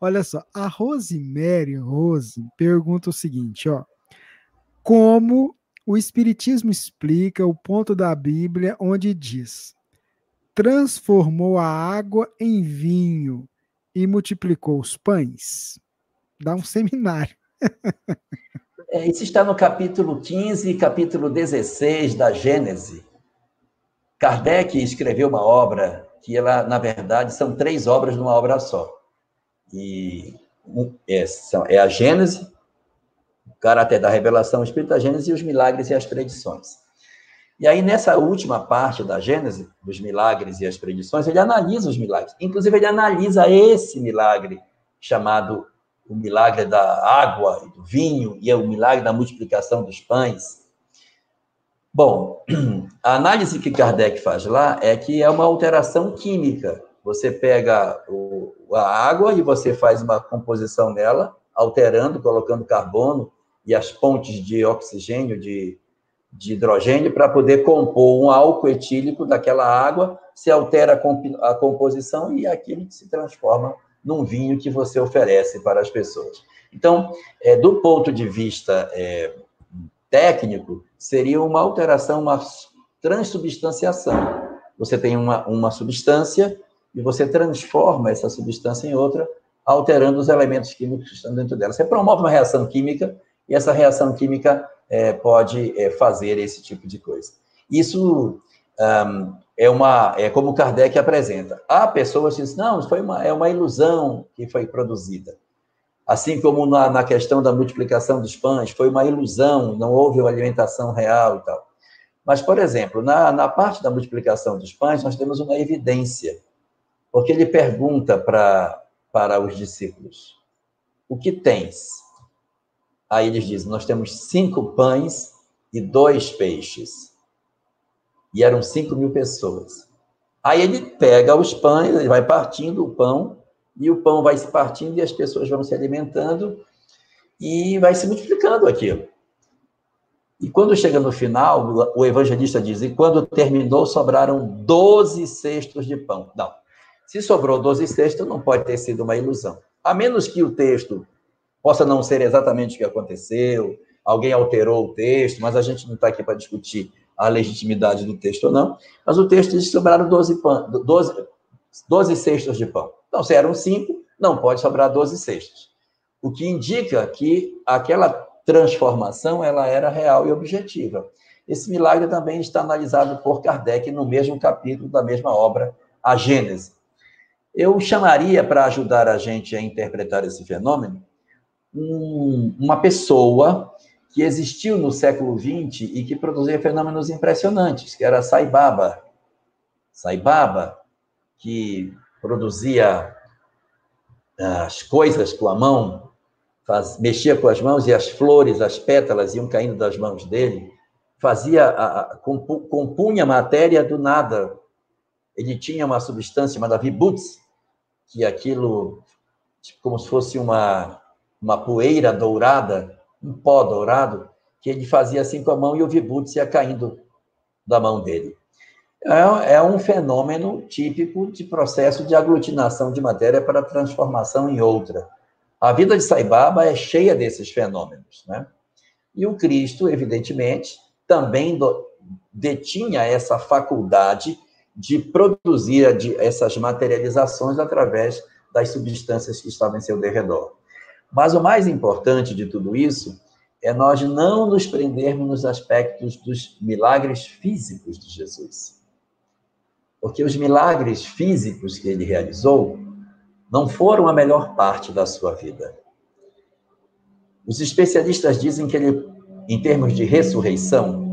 Olha só, a Rosemary Rose pergunta o seguinte, ó. Como o Espiritismo explica o ponto da Bíblia onde diz: transformou a água em vinho e multiplicou os pães? Dá um seminário. É, isso está no capítulo 15 e capítulo 16 da Gênese. Kardec escreveu uma obra que ela, na verdade, são três obras numa obra só. E é, é a Gênese, o caráter da revelação, o Espírito da Gênese e os milagres e as predições. E aí, nessa última parte da Gênese, dos milagres e as predições, ele analisa os milagres. Inclusive, ele analisa esse milagre chamado o milagre da água e do vinho e o milagre da multiplicação dos pães. Bom, a análise que Kardec faz lá é que é uma alteração química. Você pega o, a água e você faz uma composição nela, alterando, colocando carbono e as pontes de oxigênio, de, de hidrogênio, para poder compor um álcool etílico daquela água, se altera a, a composição e aquilo se transforma num vinho que você oferece para as pessoas. Então, é, do ponto de vista é, técnico, seria uma alteração, uma transubstanciação. Você tem uma, uma substância e você transforma essa substância em outra, alterando os elementos químicos que estão dentro dela. Você promove uma reação química e essa reação química é, pode é, fazer esse tipo de coisa. Isso um, é uma é como Kardec apresenta. Há pessoas que dizem, não, foi uma, é uma ilusão que foi produzida. Assim como na, na questão da multiplicação dos pães, foi uma ilusão, não houve uma alimentação real e tal. Mas, por exemplo, na, na parte da multiplicação dos pães, nós temos uma evidência, porque ele pergunta para para os discípulos: O que tens? Aí eles dizem: Nós temos cinco pães e dois peixes. E eram 5 mil pessoas. Aí ele pega os pães, ele vai partindo o pão, e o pão vai se partindo e as pessoas vão se alimentando e vai se multiplicando aquilo. E quando chega no final, o evangelista diz: E quando terminou, sobraram 12 cestos de pão. Não. Se sobrou 12 cestos, não pode ter sido uma ilusão. A menos que o texto possa não ser exatamente o que aconteceu, alguém alterou o texto, mas a gente não está aqui para discutir a legitimidade do texto ou não, mas o texto diz que sobraram 12, pão, 12, 12 cestos de pão. Então, se eram cinco, não pode sobrar 12 cestos. O que indica que aquela transformação ela era real e objetiva. Esse milagre também está analisado por Kardec no mesmo capítulo da mesma obra, A Gênese. Eu chamaria, para ajudar a gente a interpretar esse fenômeno, um, uma pessoa que existiu no século XX e que produzia fenômenos impressionantes, que era Saibaba. Saibaba, que produzia ah, as coisas com a mão, faz, mexia com as mãos e as flores, as pétalas iam caindo das mãos dele, fazia, a, a, compunha matéria do nada. Ele tinha uma substância chamada vibuts, que aquilo, tipo, como se fosse uma, uma poeira dourada, um pó dourado, que ele fazia assim com a mão e o vibutz ia caindo da mão dele. É, é um fenômeno típico de processo de aglutinação de matéria para transformação em outra. A vida de Saibaba é cheia desses fenômenos, né? E o Cristo, evidentemente, também do, detinha essa faculdade de produzir de, essas materializações através das substâncias que estavam em seu derredor. Mas o mais importante de tudo isso é nós não nos prendermos nos aspectos dos milagres físicos de Jesus. Porque os milagres físicos que ele realizou não foram a melhor parte da sua vida. Os especialistas dizem que ele, em termos de ressurreição,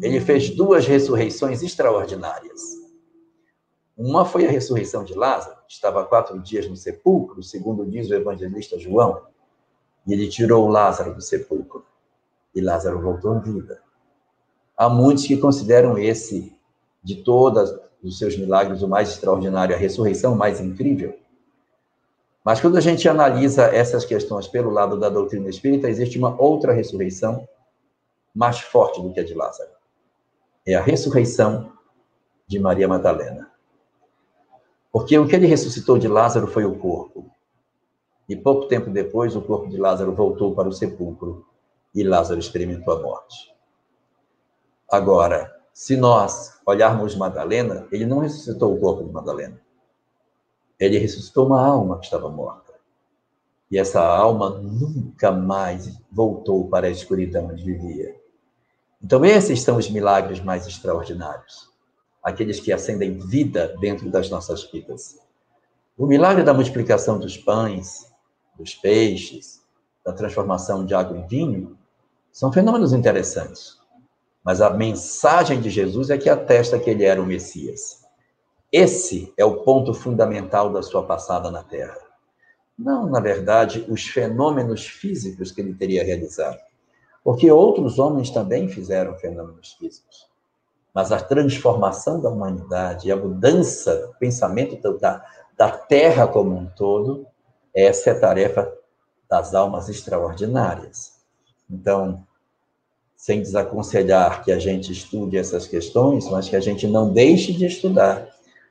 ele fez duas ressurreições extraordinárias. Uma foi a ressurreição de Lázaro, que estava quatro dias no sepulcro, segundo diz o evangelista João, e ele tirou Lázaro do sepulcro. E Lázaro voltou em vida. Há muitos que consideram esse, de todos os seus milagres, o mais extraordinário, a ressurreição mais incrível. Mas quando a gente analisa essas questões pelo lado da doutrina espírita, existe uma outra ressurreição mais forte do que a de Lázaro. É a ressurreição de Maria Madalena. Porque o que ele ressuscitou de Lázaro foi o corpo. E pouco tempo depois, o corpo de Lázaro voltou para o sepulcro e Lázaro experimentou a morte. Agora, se nós olharmos Madalena, ele não ressuscitou o corpo de Madalena. Ele ressuscitou uma alma que estava morta. E essa alma nunca mais voltou para a escuridão onde vivia. Então, esses são os milagres mais extraordinários. Aqueles que acendem vida dentro das nossas vidas. O milagre da multiplicação dos pães, dos peixes, da transformação de água em vinho, são fenômenos interessantes. Mas a mensagem de Jesus é que atesta que ele era o Messias. Esse é o ponto fundamental da sua passada na Terra. Não, na verdade, os fenômenos físicos que ele teria realizado. Porque outros homens também fizeram fenômenos físicos. Mas a transformação da humanidade, a mudança do pensamento da, da Terra como um todo, essa é a tarefa das almas extraordinárias. Então, sem desaconselhar que a gente estude essas questões, mas que a gente não deixe de estudar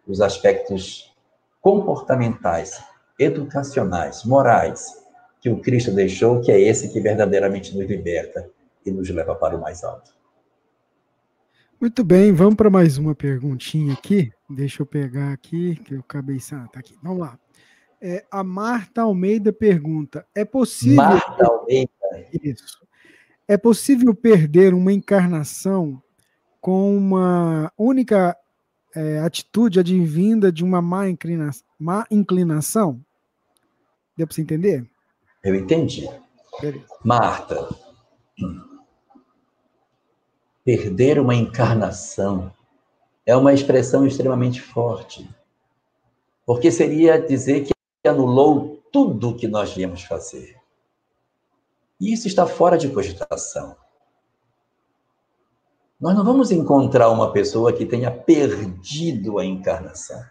os aspectos comportamentais, educacionais, morais que o Cristo deixou, que é esse que verdadeiramente nos liberta e nos leva para o mais alto. Muito bem, vamos para mais uma perguntinha aqui. Deixa eu pegar aqui, que eu acabei. Ah, tá aqui. Vamos lá. É, a Marta Almeida pergunta: é possível. Marta Almeida. Isso. É possível perder uma encarnação com uma única é, atitude advinda de uma má, inclina má inclinação? Deu para você entender? Eu entendi. Beleza. Marta, perder uma encarnação é uma expressão extremamente forte. Porque seria dizer que anulou tudo que nós viemos fazer. E isso está fora de cogitação. Nós não vamos encontrar uma pessoa que tenha perdido a encarnação.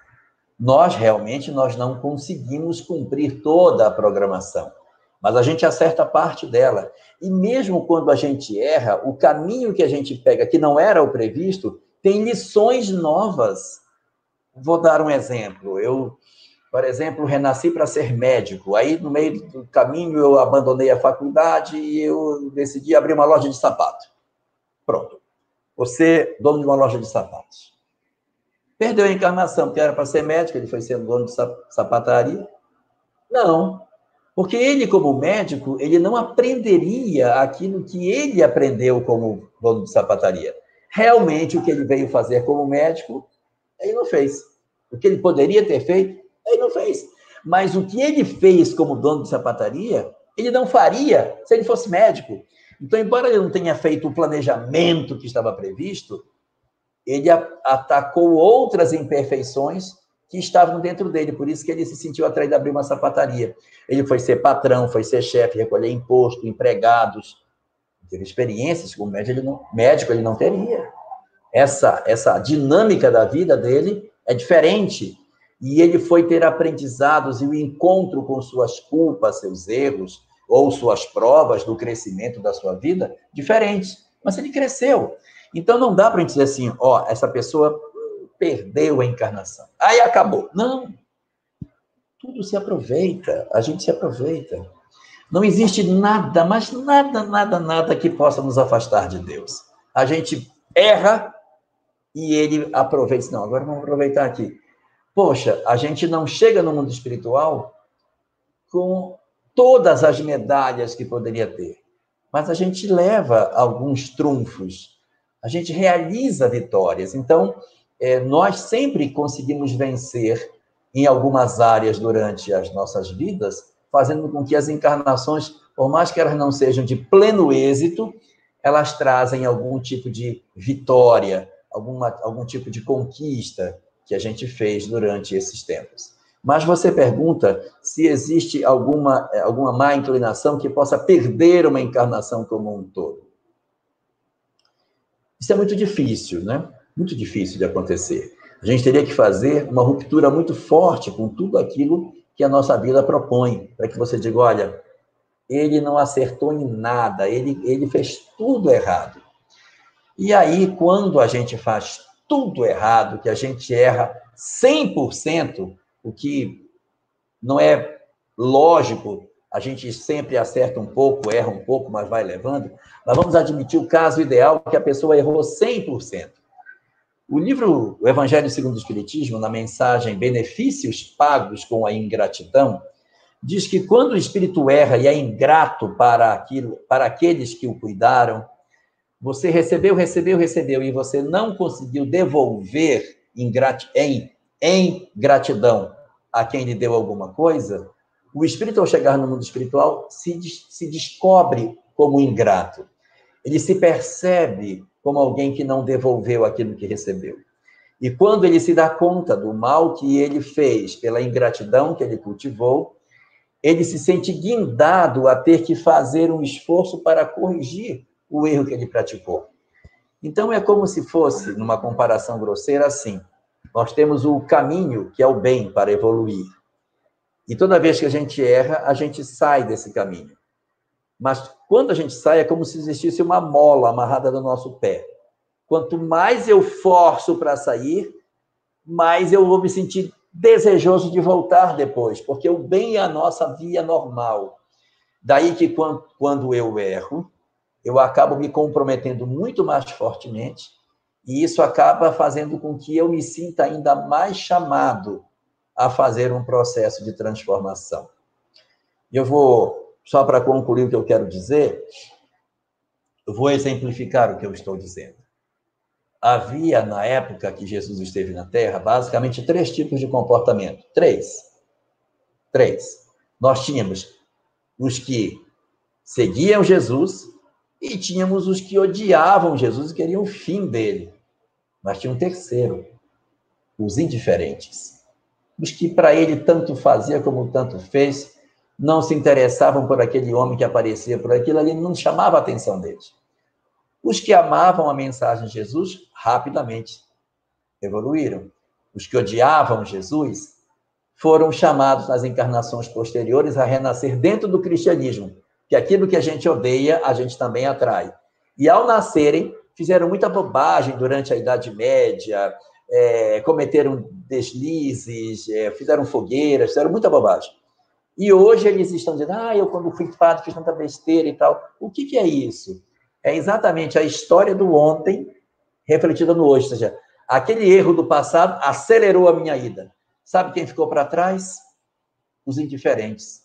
Nós realmente nós não conseguimos cumprir toda a programação, mas a gente acerta parte dela. E mesmo quando a gente erra, o caminho que a gente pega que não era o previsto tem lições novas. Vou dar um exemplo. Eu por exemplo, renasci para ser médico. Aí, no meio do caminho, eu abandonei a faculdade e eu decidi abrir uma loja de sapato. Pronto. Você, dono de uma loja de sapatos. Perdeu a encarnação, porque era para ser médico, ele foi ser dono de sapataria? Não. Porque ele, como médico, ele não aprenderia aquilo que ele aprendeu como dono de sapataria. Realmente, o que ele veio fazer como médico, ele não fez. O que ele poderia ter feito, ele não fez. Mas o que ele fez como dono de sapataria, ele não faria se ele fosse médico. Então, embora ele não tenha feito o planejamento que estava previsto, ele atacou outras imperfeições que estavam dentro dele, por isso que ele se sentiu atraído a abrir uma sapataria. Ele foi ser patrão, foi ser chefe, recolher imposto, empregados, teve experiências como médico ele não, médico ele não teria. Essa, essa dinâmica da vida dele é diferente e ele foi ter aprendizados e o encontro com suas culpas, seus erros ou suas provas do crescimento da sua vida diferentes. Mas ele cresceu. Então não dá para a gente dizer assim, ó, essa pessoa perdeu a encarnação. Aí acabou. Não. Tudo se aproveita, a gente se aproveita. Não existe nada, mas nada, nada, nada que possa nos afastar de Deus. A gente erra e ele aproveita. Não, agora vamos aproveitar aqui. Poxa, a gente não chega no mundo espiritual com todas as medalhas que poderia ter, mas a gente leva alguns trunfos, a gente realiza vitórias. Então, é, nós sempre conseguimos vencer em algumas áreas durante as nossas vidas, fazendo com que as encarnações, por mais que elas não sejam de pleno êxito, elas trazem algum tipo de vitória, alguma, algum tipo de conquista, que a gente fez durante esses tempos. Mas você pergunta se existe alguma, eh, alguma má inclinação que possa perder uma encarnação como um todo. Isso é muito difícil, né? Muito difícil de acontecer. A gente teria que fazer uma ruptura muito forte com tudo aquilo que a nossa vida propõe, para que você diga, olha, ele não acertou em nada, ele, ele fez tudo errado. E aí, quando a gente faz tudo errado, que a gente erra 100%, o que não é lógico, a gente sempre acerta um pouco, erra um pouco, mas vai levando. Mas vamos admitir o caso ideal que a pessoa errou 100%. O livro O Evangelho segundo o Espiritismo, na mensagem Benefícios Pagos com a Ingratidão, diz que quando o espírito erra e é ingrato para, aquilo, para aqueles que o cuidaram, você recebeu, recebeu, recebeu e você não conseguiu devolver em, em, gratidão a quem lhe deu alguma coisa, o espírito, ao chegar no mundo espiritual, se, se descobre como ingrato. Ele se percebe como alguém que não devolveu aquilo que recebeu. E quando ele se dá conta do mal que ele fez pela ingratidão que ele cultivou, ele se sente guindado a ter que fazer um esforço para corrigir o erro que ele praticou. Então é como se fosse, numa comparação grosseira, assim: nós temos o caminho que é o bem para evoluir. E toda vez que a gente erra, a gente sai desse caminho. Mas quando a gente sai, é como se existisse uma mola amarrada no nosso pé. Quanto mais eu forço para sair, mais eu vou me sentir desejoso de voltar depois, porque o bem é a nossa via normal. Daí que quando eu erro, eu acabo me comprometendo muito mais fortemente, e isso acaba fazendo com que eu me sinta ainda mais chamado a fazer um processo de transformação. Eu vou, só para concluir o que eu quero dizer, eu vou exemplificar o que eu estou dizendo. Havia, na época que Jesus esteve na Terra, basicamente três tipos de comportamento. Três. Três. Nós tínhamos os que seguiam Jesus, e tínhamos os que odiavam Jesus e queriam o fim dele. Mas tinha um terceiro, os indiferentes. Os que para ele tanto fazia como tanto fez, não se interessavam por aquele homem que aparecia por aquilo ali, não chamava a atenção deles. Os que amavam a mensagem de Jesus rapidamente evoluíram. Os que odiavam Jesus foram chamados nas encarnações posteriores a renascer dentro do cristianismo, que aquilo que a gente odeia, a gente também atrai. E ao nascerem, fizeram muita bobagem durante a Idade Média, é, cometeram deslizes, é, fizeram fogueiras, fizeram muita bobagem. E hoje eles estão dizendo, ah, eu quando fui padre fiz tanta besteira e tal. O que, que é isso? É exatamente a história do ontem refletida no hoje. Ou seja, aquele erro do passado acelerou a minha ida. Sabe quem ficou para trás? Os indiferentes.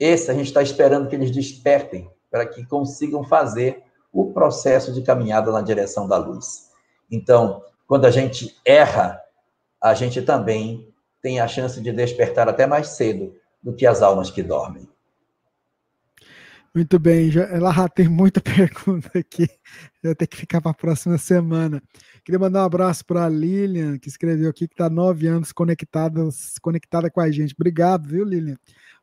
Esse a gente está esperando que eles despertem para que consigam fazer o processo de caminhada na direção da luz. Então, quando a gente erra, a gente também tem a chance de despertar até mais cedo do que as almas que dormem. Muito bem, já, ela tem muita pergunta aqui. Eu tenho que ficar para a próxima semana. Queria mandar um abraço para a Lilian, que escreveu aqui que está nove anos conectada, conectada com a gente. Obrigado, viu, Lilian?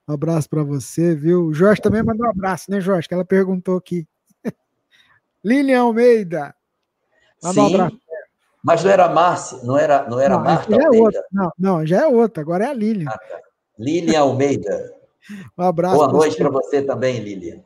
Um abraço para você, viu? O Jorge também mandou um abraço, né, Jorge? Que ela perguntou aqui. Lilian Almeida. Manda um abraço. Mas não era Márcia, não era, não era não, Marta já é outra. Não, não, já é outra, agora é a Lilian. Ah, tá. Lilian Almeida. um abraço. Boa noite para você também, Lilian.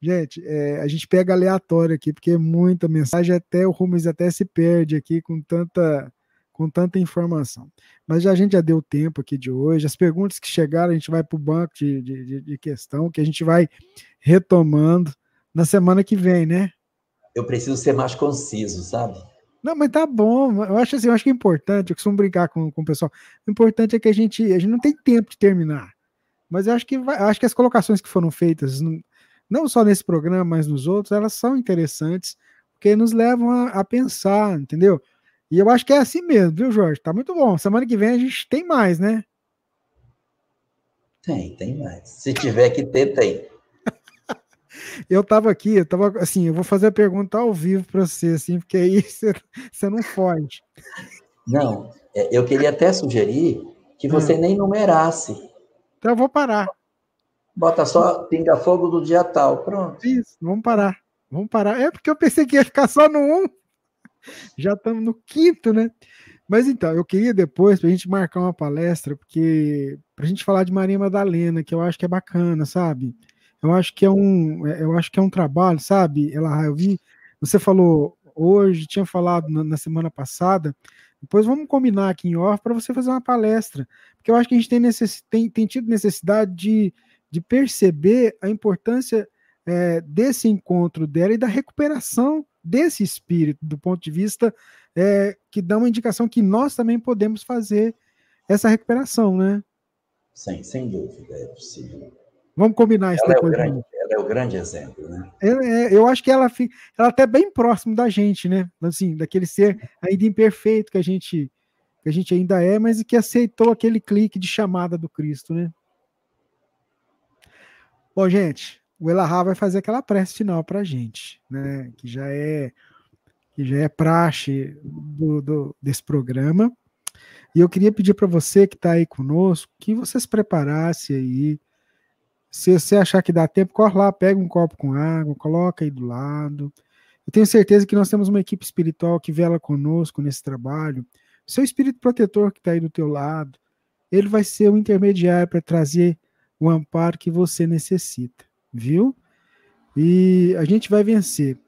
Gente, é, a gente pega aleatório aqui, porque é muita mensagem, até o Rubens até se perde aqui com tanta com tanta informação. Mas já, a gente já deu tempo aqui de hoje. As perguntas que chegaram, a gente vai para o banco de, de, de, questão, que a gente vai retomando na semana que vem, né? Eu preciso ser mais conciso, sabe? Não, mas tá bom. Eu acho assim, eu acho que é importante, eu costumo brincar com, com o pessoal. O importante é que a gente, a gente não tem tempo de terminar. Mas eu acho que, vai, acho que as colocações que foram feitas, não, só nesse programa, mas nos outros, elas são interessantes, porque nos levam a, a pensar, entendeu? E eu acho que é assim mesmo, viu, Jorge? Tá muito bom. Semana que vem a gente tem mais, né? Tem, tem mais. Se tiver que ter, tem. Eu tava aqui, eu tava assim, eu vou fazer a pergunta ao vivo para você, assim, porque aí você, você não foge. Não, é, eu queria até sugerir que você hum. nem numerasse. Então eu vou parar. Bota só Pinga Fogo do dia tal, pronto. Isso, vamos parar. Vamos parar. É porque eu pensei que ia ficar só no 1. Um. Já estamos no quinto, né? Mas então, eu queria depois para a gente marcar uma palestra, porque para a gente falar de Maria Madalena, que eu acho que é bacana, sabe? Eu acho que é um, é, eu acho que é um trabalho, sabe? Ela, eu vi, você falou hoje, tinha falado na, na semana passada. Depois vamos combinar aqui em off para você fazer uma palestra, porque eu acho que a gente tem, necess, tem, tem tido necessidade de, de perceber a importância é, desse encontro dela e da recuperação desse espírito, do ponto de vista é, que dá uma indicação que nós também podemos fazer essa recuperação, né? Sim, sem dúvida, é possível. Vamos combinar isso ela depois. É grande, ela é o grande exemplo, né? É, é, eu acho que ela ela até bem próximo da gente, né? Assim, daquele ser ainda imperfeito que a gente que a gente ainda é, mas que aceitou aquele clique de chamada do Cristo, né? Bom, gente, o Elahá vai fazer aquela prece final para a gente, né? Que já é que já é praxe do, do desse programa. E eu queria pedir para você que está aí conosco que você se preparasse aí. Se você achar que dá tempo, corre lá, pega um copo com água, coloca aí do lado. Eu tenho certeza que nós temos uma equipe espiritual que vela conosco nesse trabalho. Seu espírito protetor que está aí do teu lado, ele vai ser o intermediário para trazer o amparo que você necessita viu? E a gente vai vencer.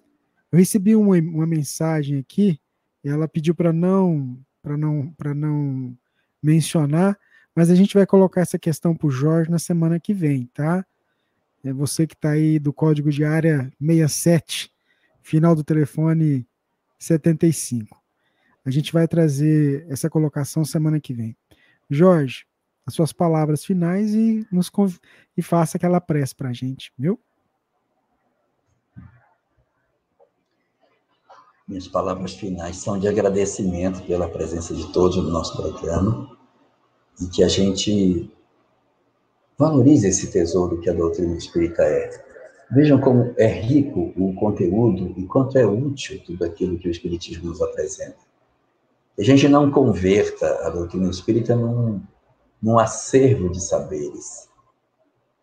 Eu recebi uma, uma mensagem aqui, ela pediu para não para não para não mencionar, mas a gente vai colocar essa questão para o Jorge na semana que vem, tá? É você que está aí do código de área 67, final do telefone 75. A gente vai trazer essa colocação semana que vem. Jorge, as suas palavras finais e, nos e faça aquela prece para a gente, viu? Minhas palavras finais são de agradecimento pela presença de todos no nosso programa e que a gente valorize esse tesouro que a doutrina espírita é. Vejam como é rico o conteúdo e quanto é útil tudo aquilo que o Espiritismo nos apresenta. A gente não converta a doutrina espírita num num acervo de saberes.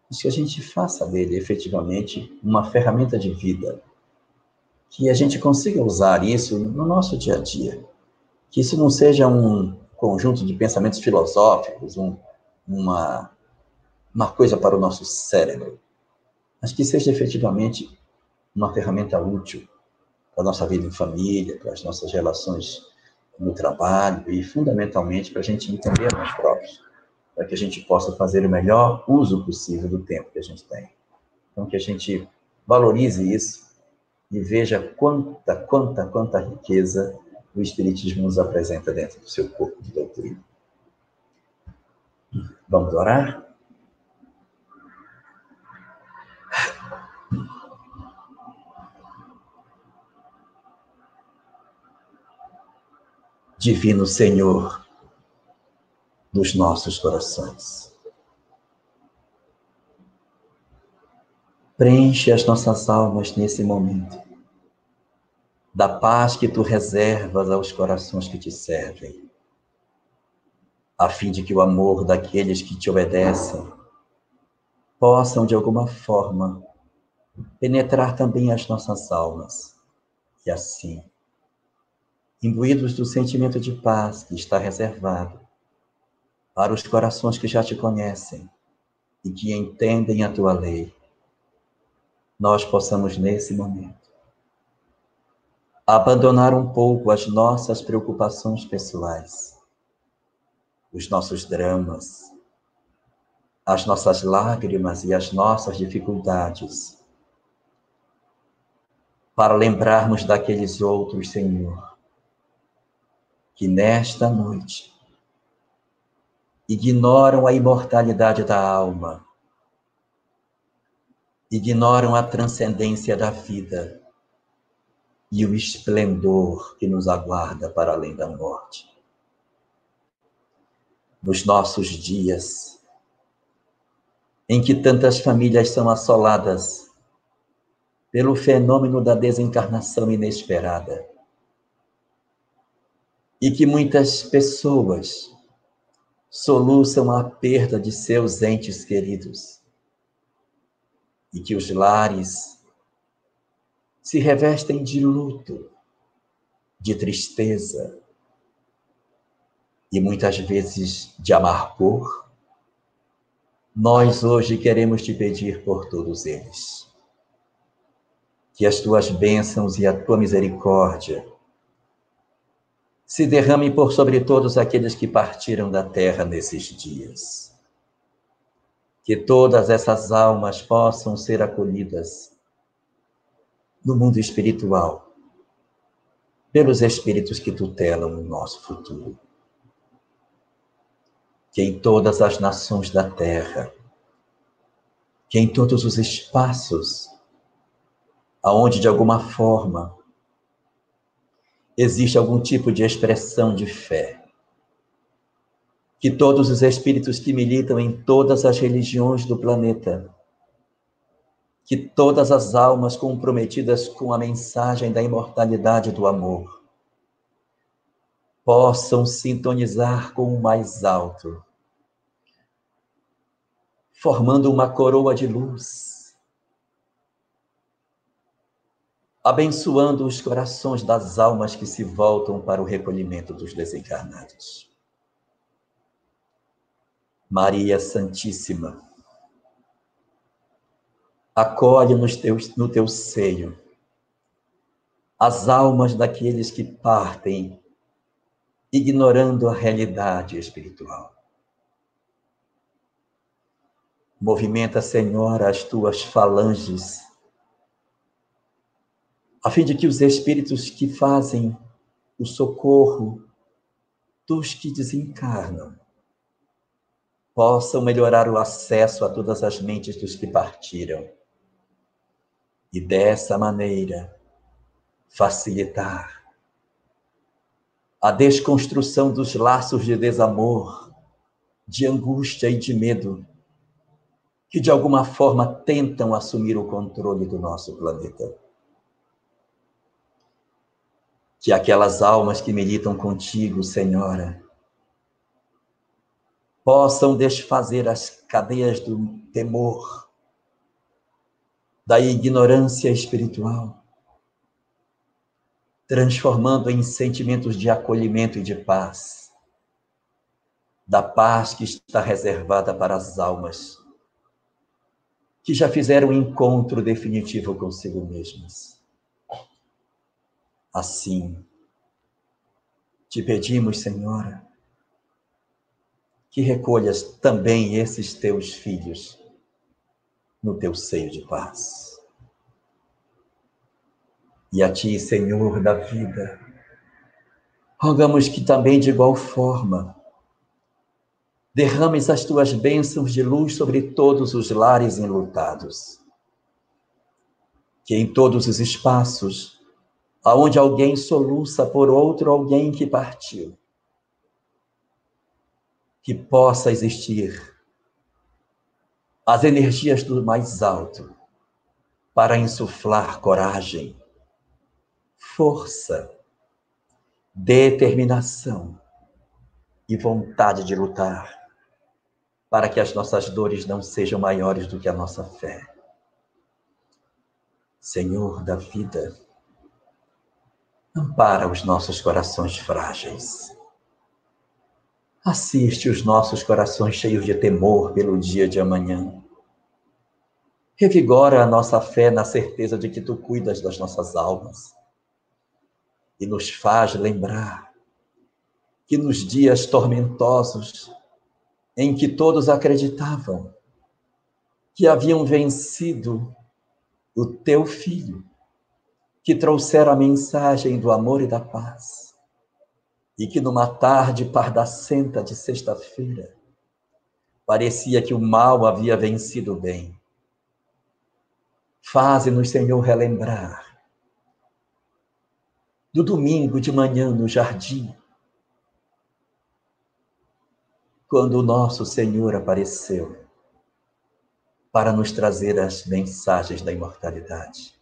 Mas que a gente faça dele efetivamente uma ferramenta de vida. Que a gente consiga usar isso no nosso dia a dia. Que isso não seja um conjunto de pensamentos filosóficos, um, uma, uma coisa para o nosso cérebro, mas que seja efetivamente uma ferramenta útil para a nossa vida em família, para as nossas relações no trabalho e, fundamentalmente, para a gente entender nós próprios para que a gente possa fazer o melhor uso possível do tempo que a gente tem. Então, que a gente valorize isso e veja quanta, quanta, quanta riqueza o Espiritismo nos apresenta dentro do seu corpo de doutrina. Vamos orar? Divino Senhor, dos nossos corações. Preenche as nossas almas nesse momento, da paz que tu reservas aos corações que te servem, a fim de que o amor daqueles que te obedecem possam, de alguma forma, penetrar também as nossas almas, e assim, imbuídos do sentimento de paz que está reservado, para os corações que já te conhecem e que entendem a tua lei, nós possamos nesse momento abandonar um pouco as nossas preocupações pessoais, os nossos dramas, as nossas lágrimas e as nossas dificuldades, para lembrarmos daqueles outros, Senhor, que nesta noite ignoram a imortalidade da alma, ignoram a transcendência da vida e o esplendor que nos aguarda para além da morte. Nos nossos dias, em que tantas famílias são assoladas pelo fenômeno da desencarnação inesperada, e que muitas pessoas soluçam a perda de seus entes queridos e que os lares se revestem de luto, de tristeza, e muitas vezes de amargor, nós hoje queremos te pedir por todos eles. Que as tuas bênçãos e a tua misericórdia se derramem por sobre todos aqueles que partiram da terra nesses dias. Que todas essas almas possam ser acolhidas no mundo espiritual pelos espíritos que tutelam o nosso futuro. Que em todas as nações da terra, que em todos os espaços, aonde de alguma forma existe algum tipo de expressão de fé. Que todos os espíritos que militam em todas as religiões do planeta, que todas as almas comprometidas com a mensagem da imortalidade do amor, possam sintonizar com o mais alto, formando uma coroa de luz abençoando os corações das almas que se voltam para o recolhimento dos desencarnados. Maria Santíssima, acolhe nos teus, no teu seio as almas daqueles que partem ignorando a realidade espiritual. Movimenta, Senhor, as tuas falanges a fim de que os espíritos que fazem o socorro dos que desencarnam possam melhorar o acesso a todas as mentes dos que partiram e dessa maneira facilitar a desconstrução dos laços de desamor, de angústia e de medo que de alguma forma tentam assumir o controle do nosso planeta. Que aquelas almas que militam contigo, Senhora, possam desfazer as cadeias do temor, da ignorância espiritual, transformando em sentimentos de acolhimento e de paz, da paz que está reservada para as almas que já fizeram um encontro definitivo consigo mesmas. Assim, te pedimos, Senhora, que recolhas também esses teus filhos no teu seio de paz. E a ti, Senhor da vida, rogamos que também, de igual forma, derrames as tuas bênçãos de luz sobre todos os lares enlutados. Que em todos os espaços aonde alguém soluça por outro alguém que partiu. Que possa existir as energias do mais alto para insuflar coragem, força, determinação e vontade de lutar para que as nossas dores não sejam maiores do que a nossa fé. Senhor da vida, Ampara os nossos corações frágeis. Assiste os nossos corações cheios de temor pelo dia de amanhã. Revigora a nossa fé na certeza de que tu cuidas das nossas almas. E nos faz lembrar que nos dias tormentosos em que todos acreditavam que haviam vencido o teu filho, que trouxeram a mensagem do amor e da paz, e que numa tarde pardacenta de sexta-feira, parecia que o mal havia vencido o bem. Faze-nos, Senhor, relembrar do domingo de manhã no jardim, quando o nosso Senhor apareceu para nos trazer as mensagens da imortalidade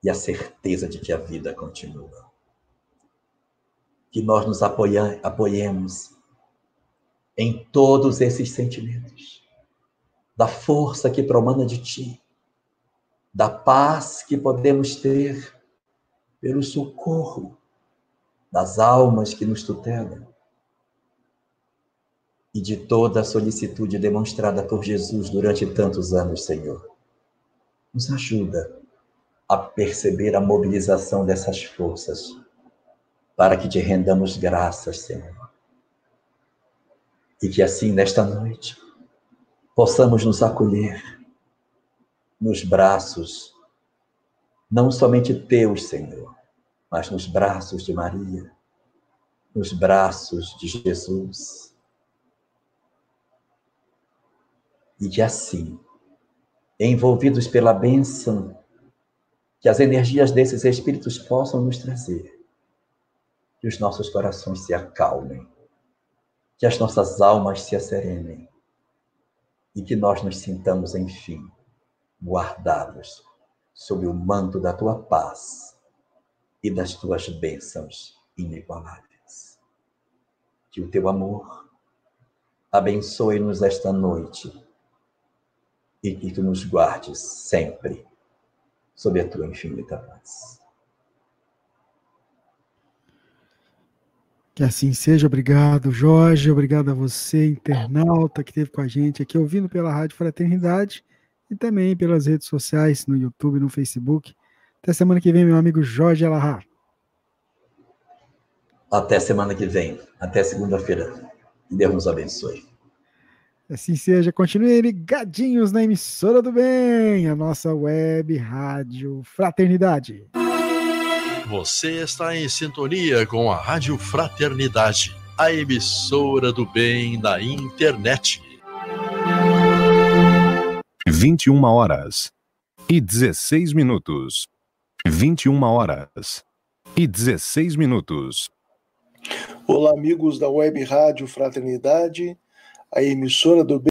e a certeza de que a vida continua. Que nós nos apoiemos em todos esses sentimentos, da força que promana de ti, da paz que podemos ter pelo socorro das almas que nos tutelam, e de toda a solicitude demonstrada por Jesus durante tantos anos, Senhor. Nos ajuda a perceber a mobilização dessas forças, para que te rendamos graças, Senhor. E que assim, nesta noite, possamos nos acolher nos braços, não somente teus, Senhor, mas nos braços de Maria, nos braços de Jesus. E que assim, envolvidos pela bênção que as energias desses espíritos possam nos trazer, que os nossos corações se acalmem, que as nossas almas se acerenem e que nós nos sintamos, enfim, guardados sob o manto da tua paz e das tuas bênçãos inigualáveis. Que o teu amor abençoe-nos esta noite e que tu nos guardes sempre sob a tua infinita paz. Que assim seja. Obrigado, Jorge. Obrigado a você, internauta, que esteve com a gente aqui ouvindo pela Rádio Fraternidade e também pelas redes sociais, no YouTube, no Facebook. Até semana que vem, meu amigo Jorge Alahar. Até semana que vem. Até segunda-feira. Que Deus nos abençoe. Assim seja, continuem ligadinhos na emissora do bem, a nossa web rádio Fraternidade. Você está em sintonia com a Rádio Fraternidade, a emissora do bem na internet. 21 horas e 16 minutos. 21 horas e 16 minutos. Olá, amigos da Web Rádio Fraternidade a emissora do